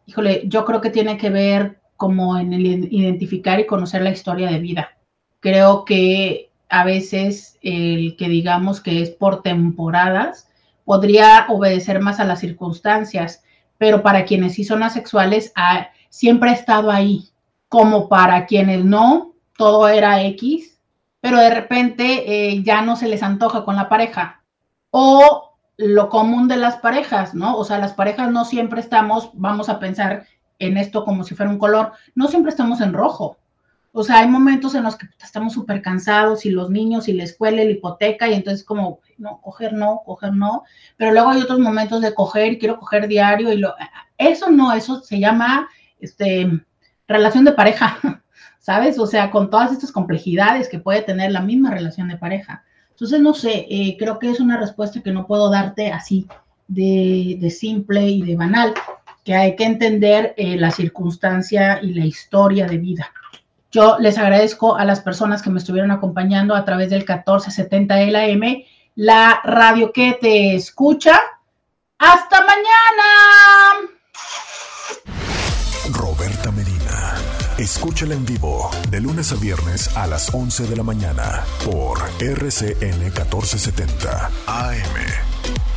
híjole, yo creo que tiene que ver como en el identificar y conocer la historia de vida Creo que a veces el que digamos que es por temporadas podría obedecer más a las circunstancias, pero para quienes sí son asexuales siempre ha estado ahí, como para quienes no, todo era X, pero de repente eh, ya no se les antoja con la pareja. O lo común de las parejas, ¿no? O sea, las parejas no siempre estamos, vamos a pensar en esto como si fuera un color, no siempre estamos en rojo. O sea, hay momentos en los que estamos súper cansados y los niños y la escuela y la hipoteca y entonces como, no, coger no, coger no, pero luego hay otros momentos de coger y quiero coger diario y lo, eso no, eso se llama, este, relación de pareja, ¿sabes? O sea, con todas estas complejidades que puede tener la misma relación de pareja. Entonces, no sé, eh, creo que es una respuesta que no puedo darte así de, simple y de banal que hay que entender eh, la circunstancia y la historia de vida. Yo les agradezco a las personas que me estuvieron acompañando a través del 1470 LAM, la radio que te escucha. ¡Hasta mañana! Roberta Medina. Escúchala en vivo de lunes a viernes a las 11 de la mañana por RCN 1470 AM.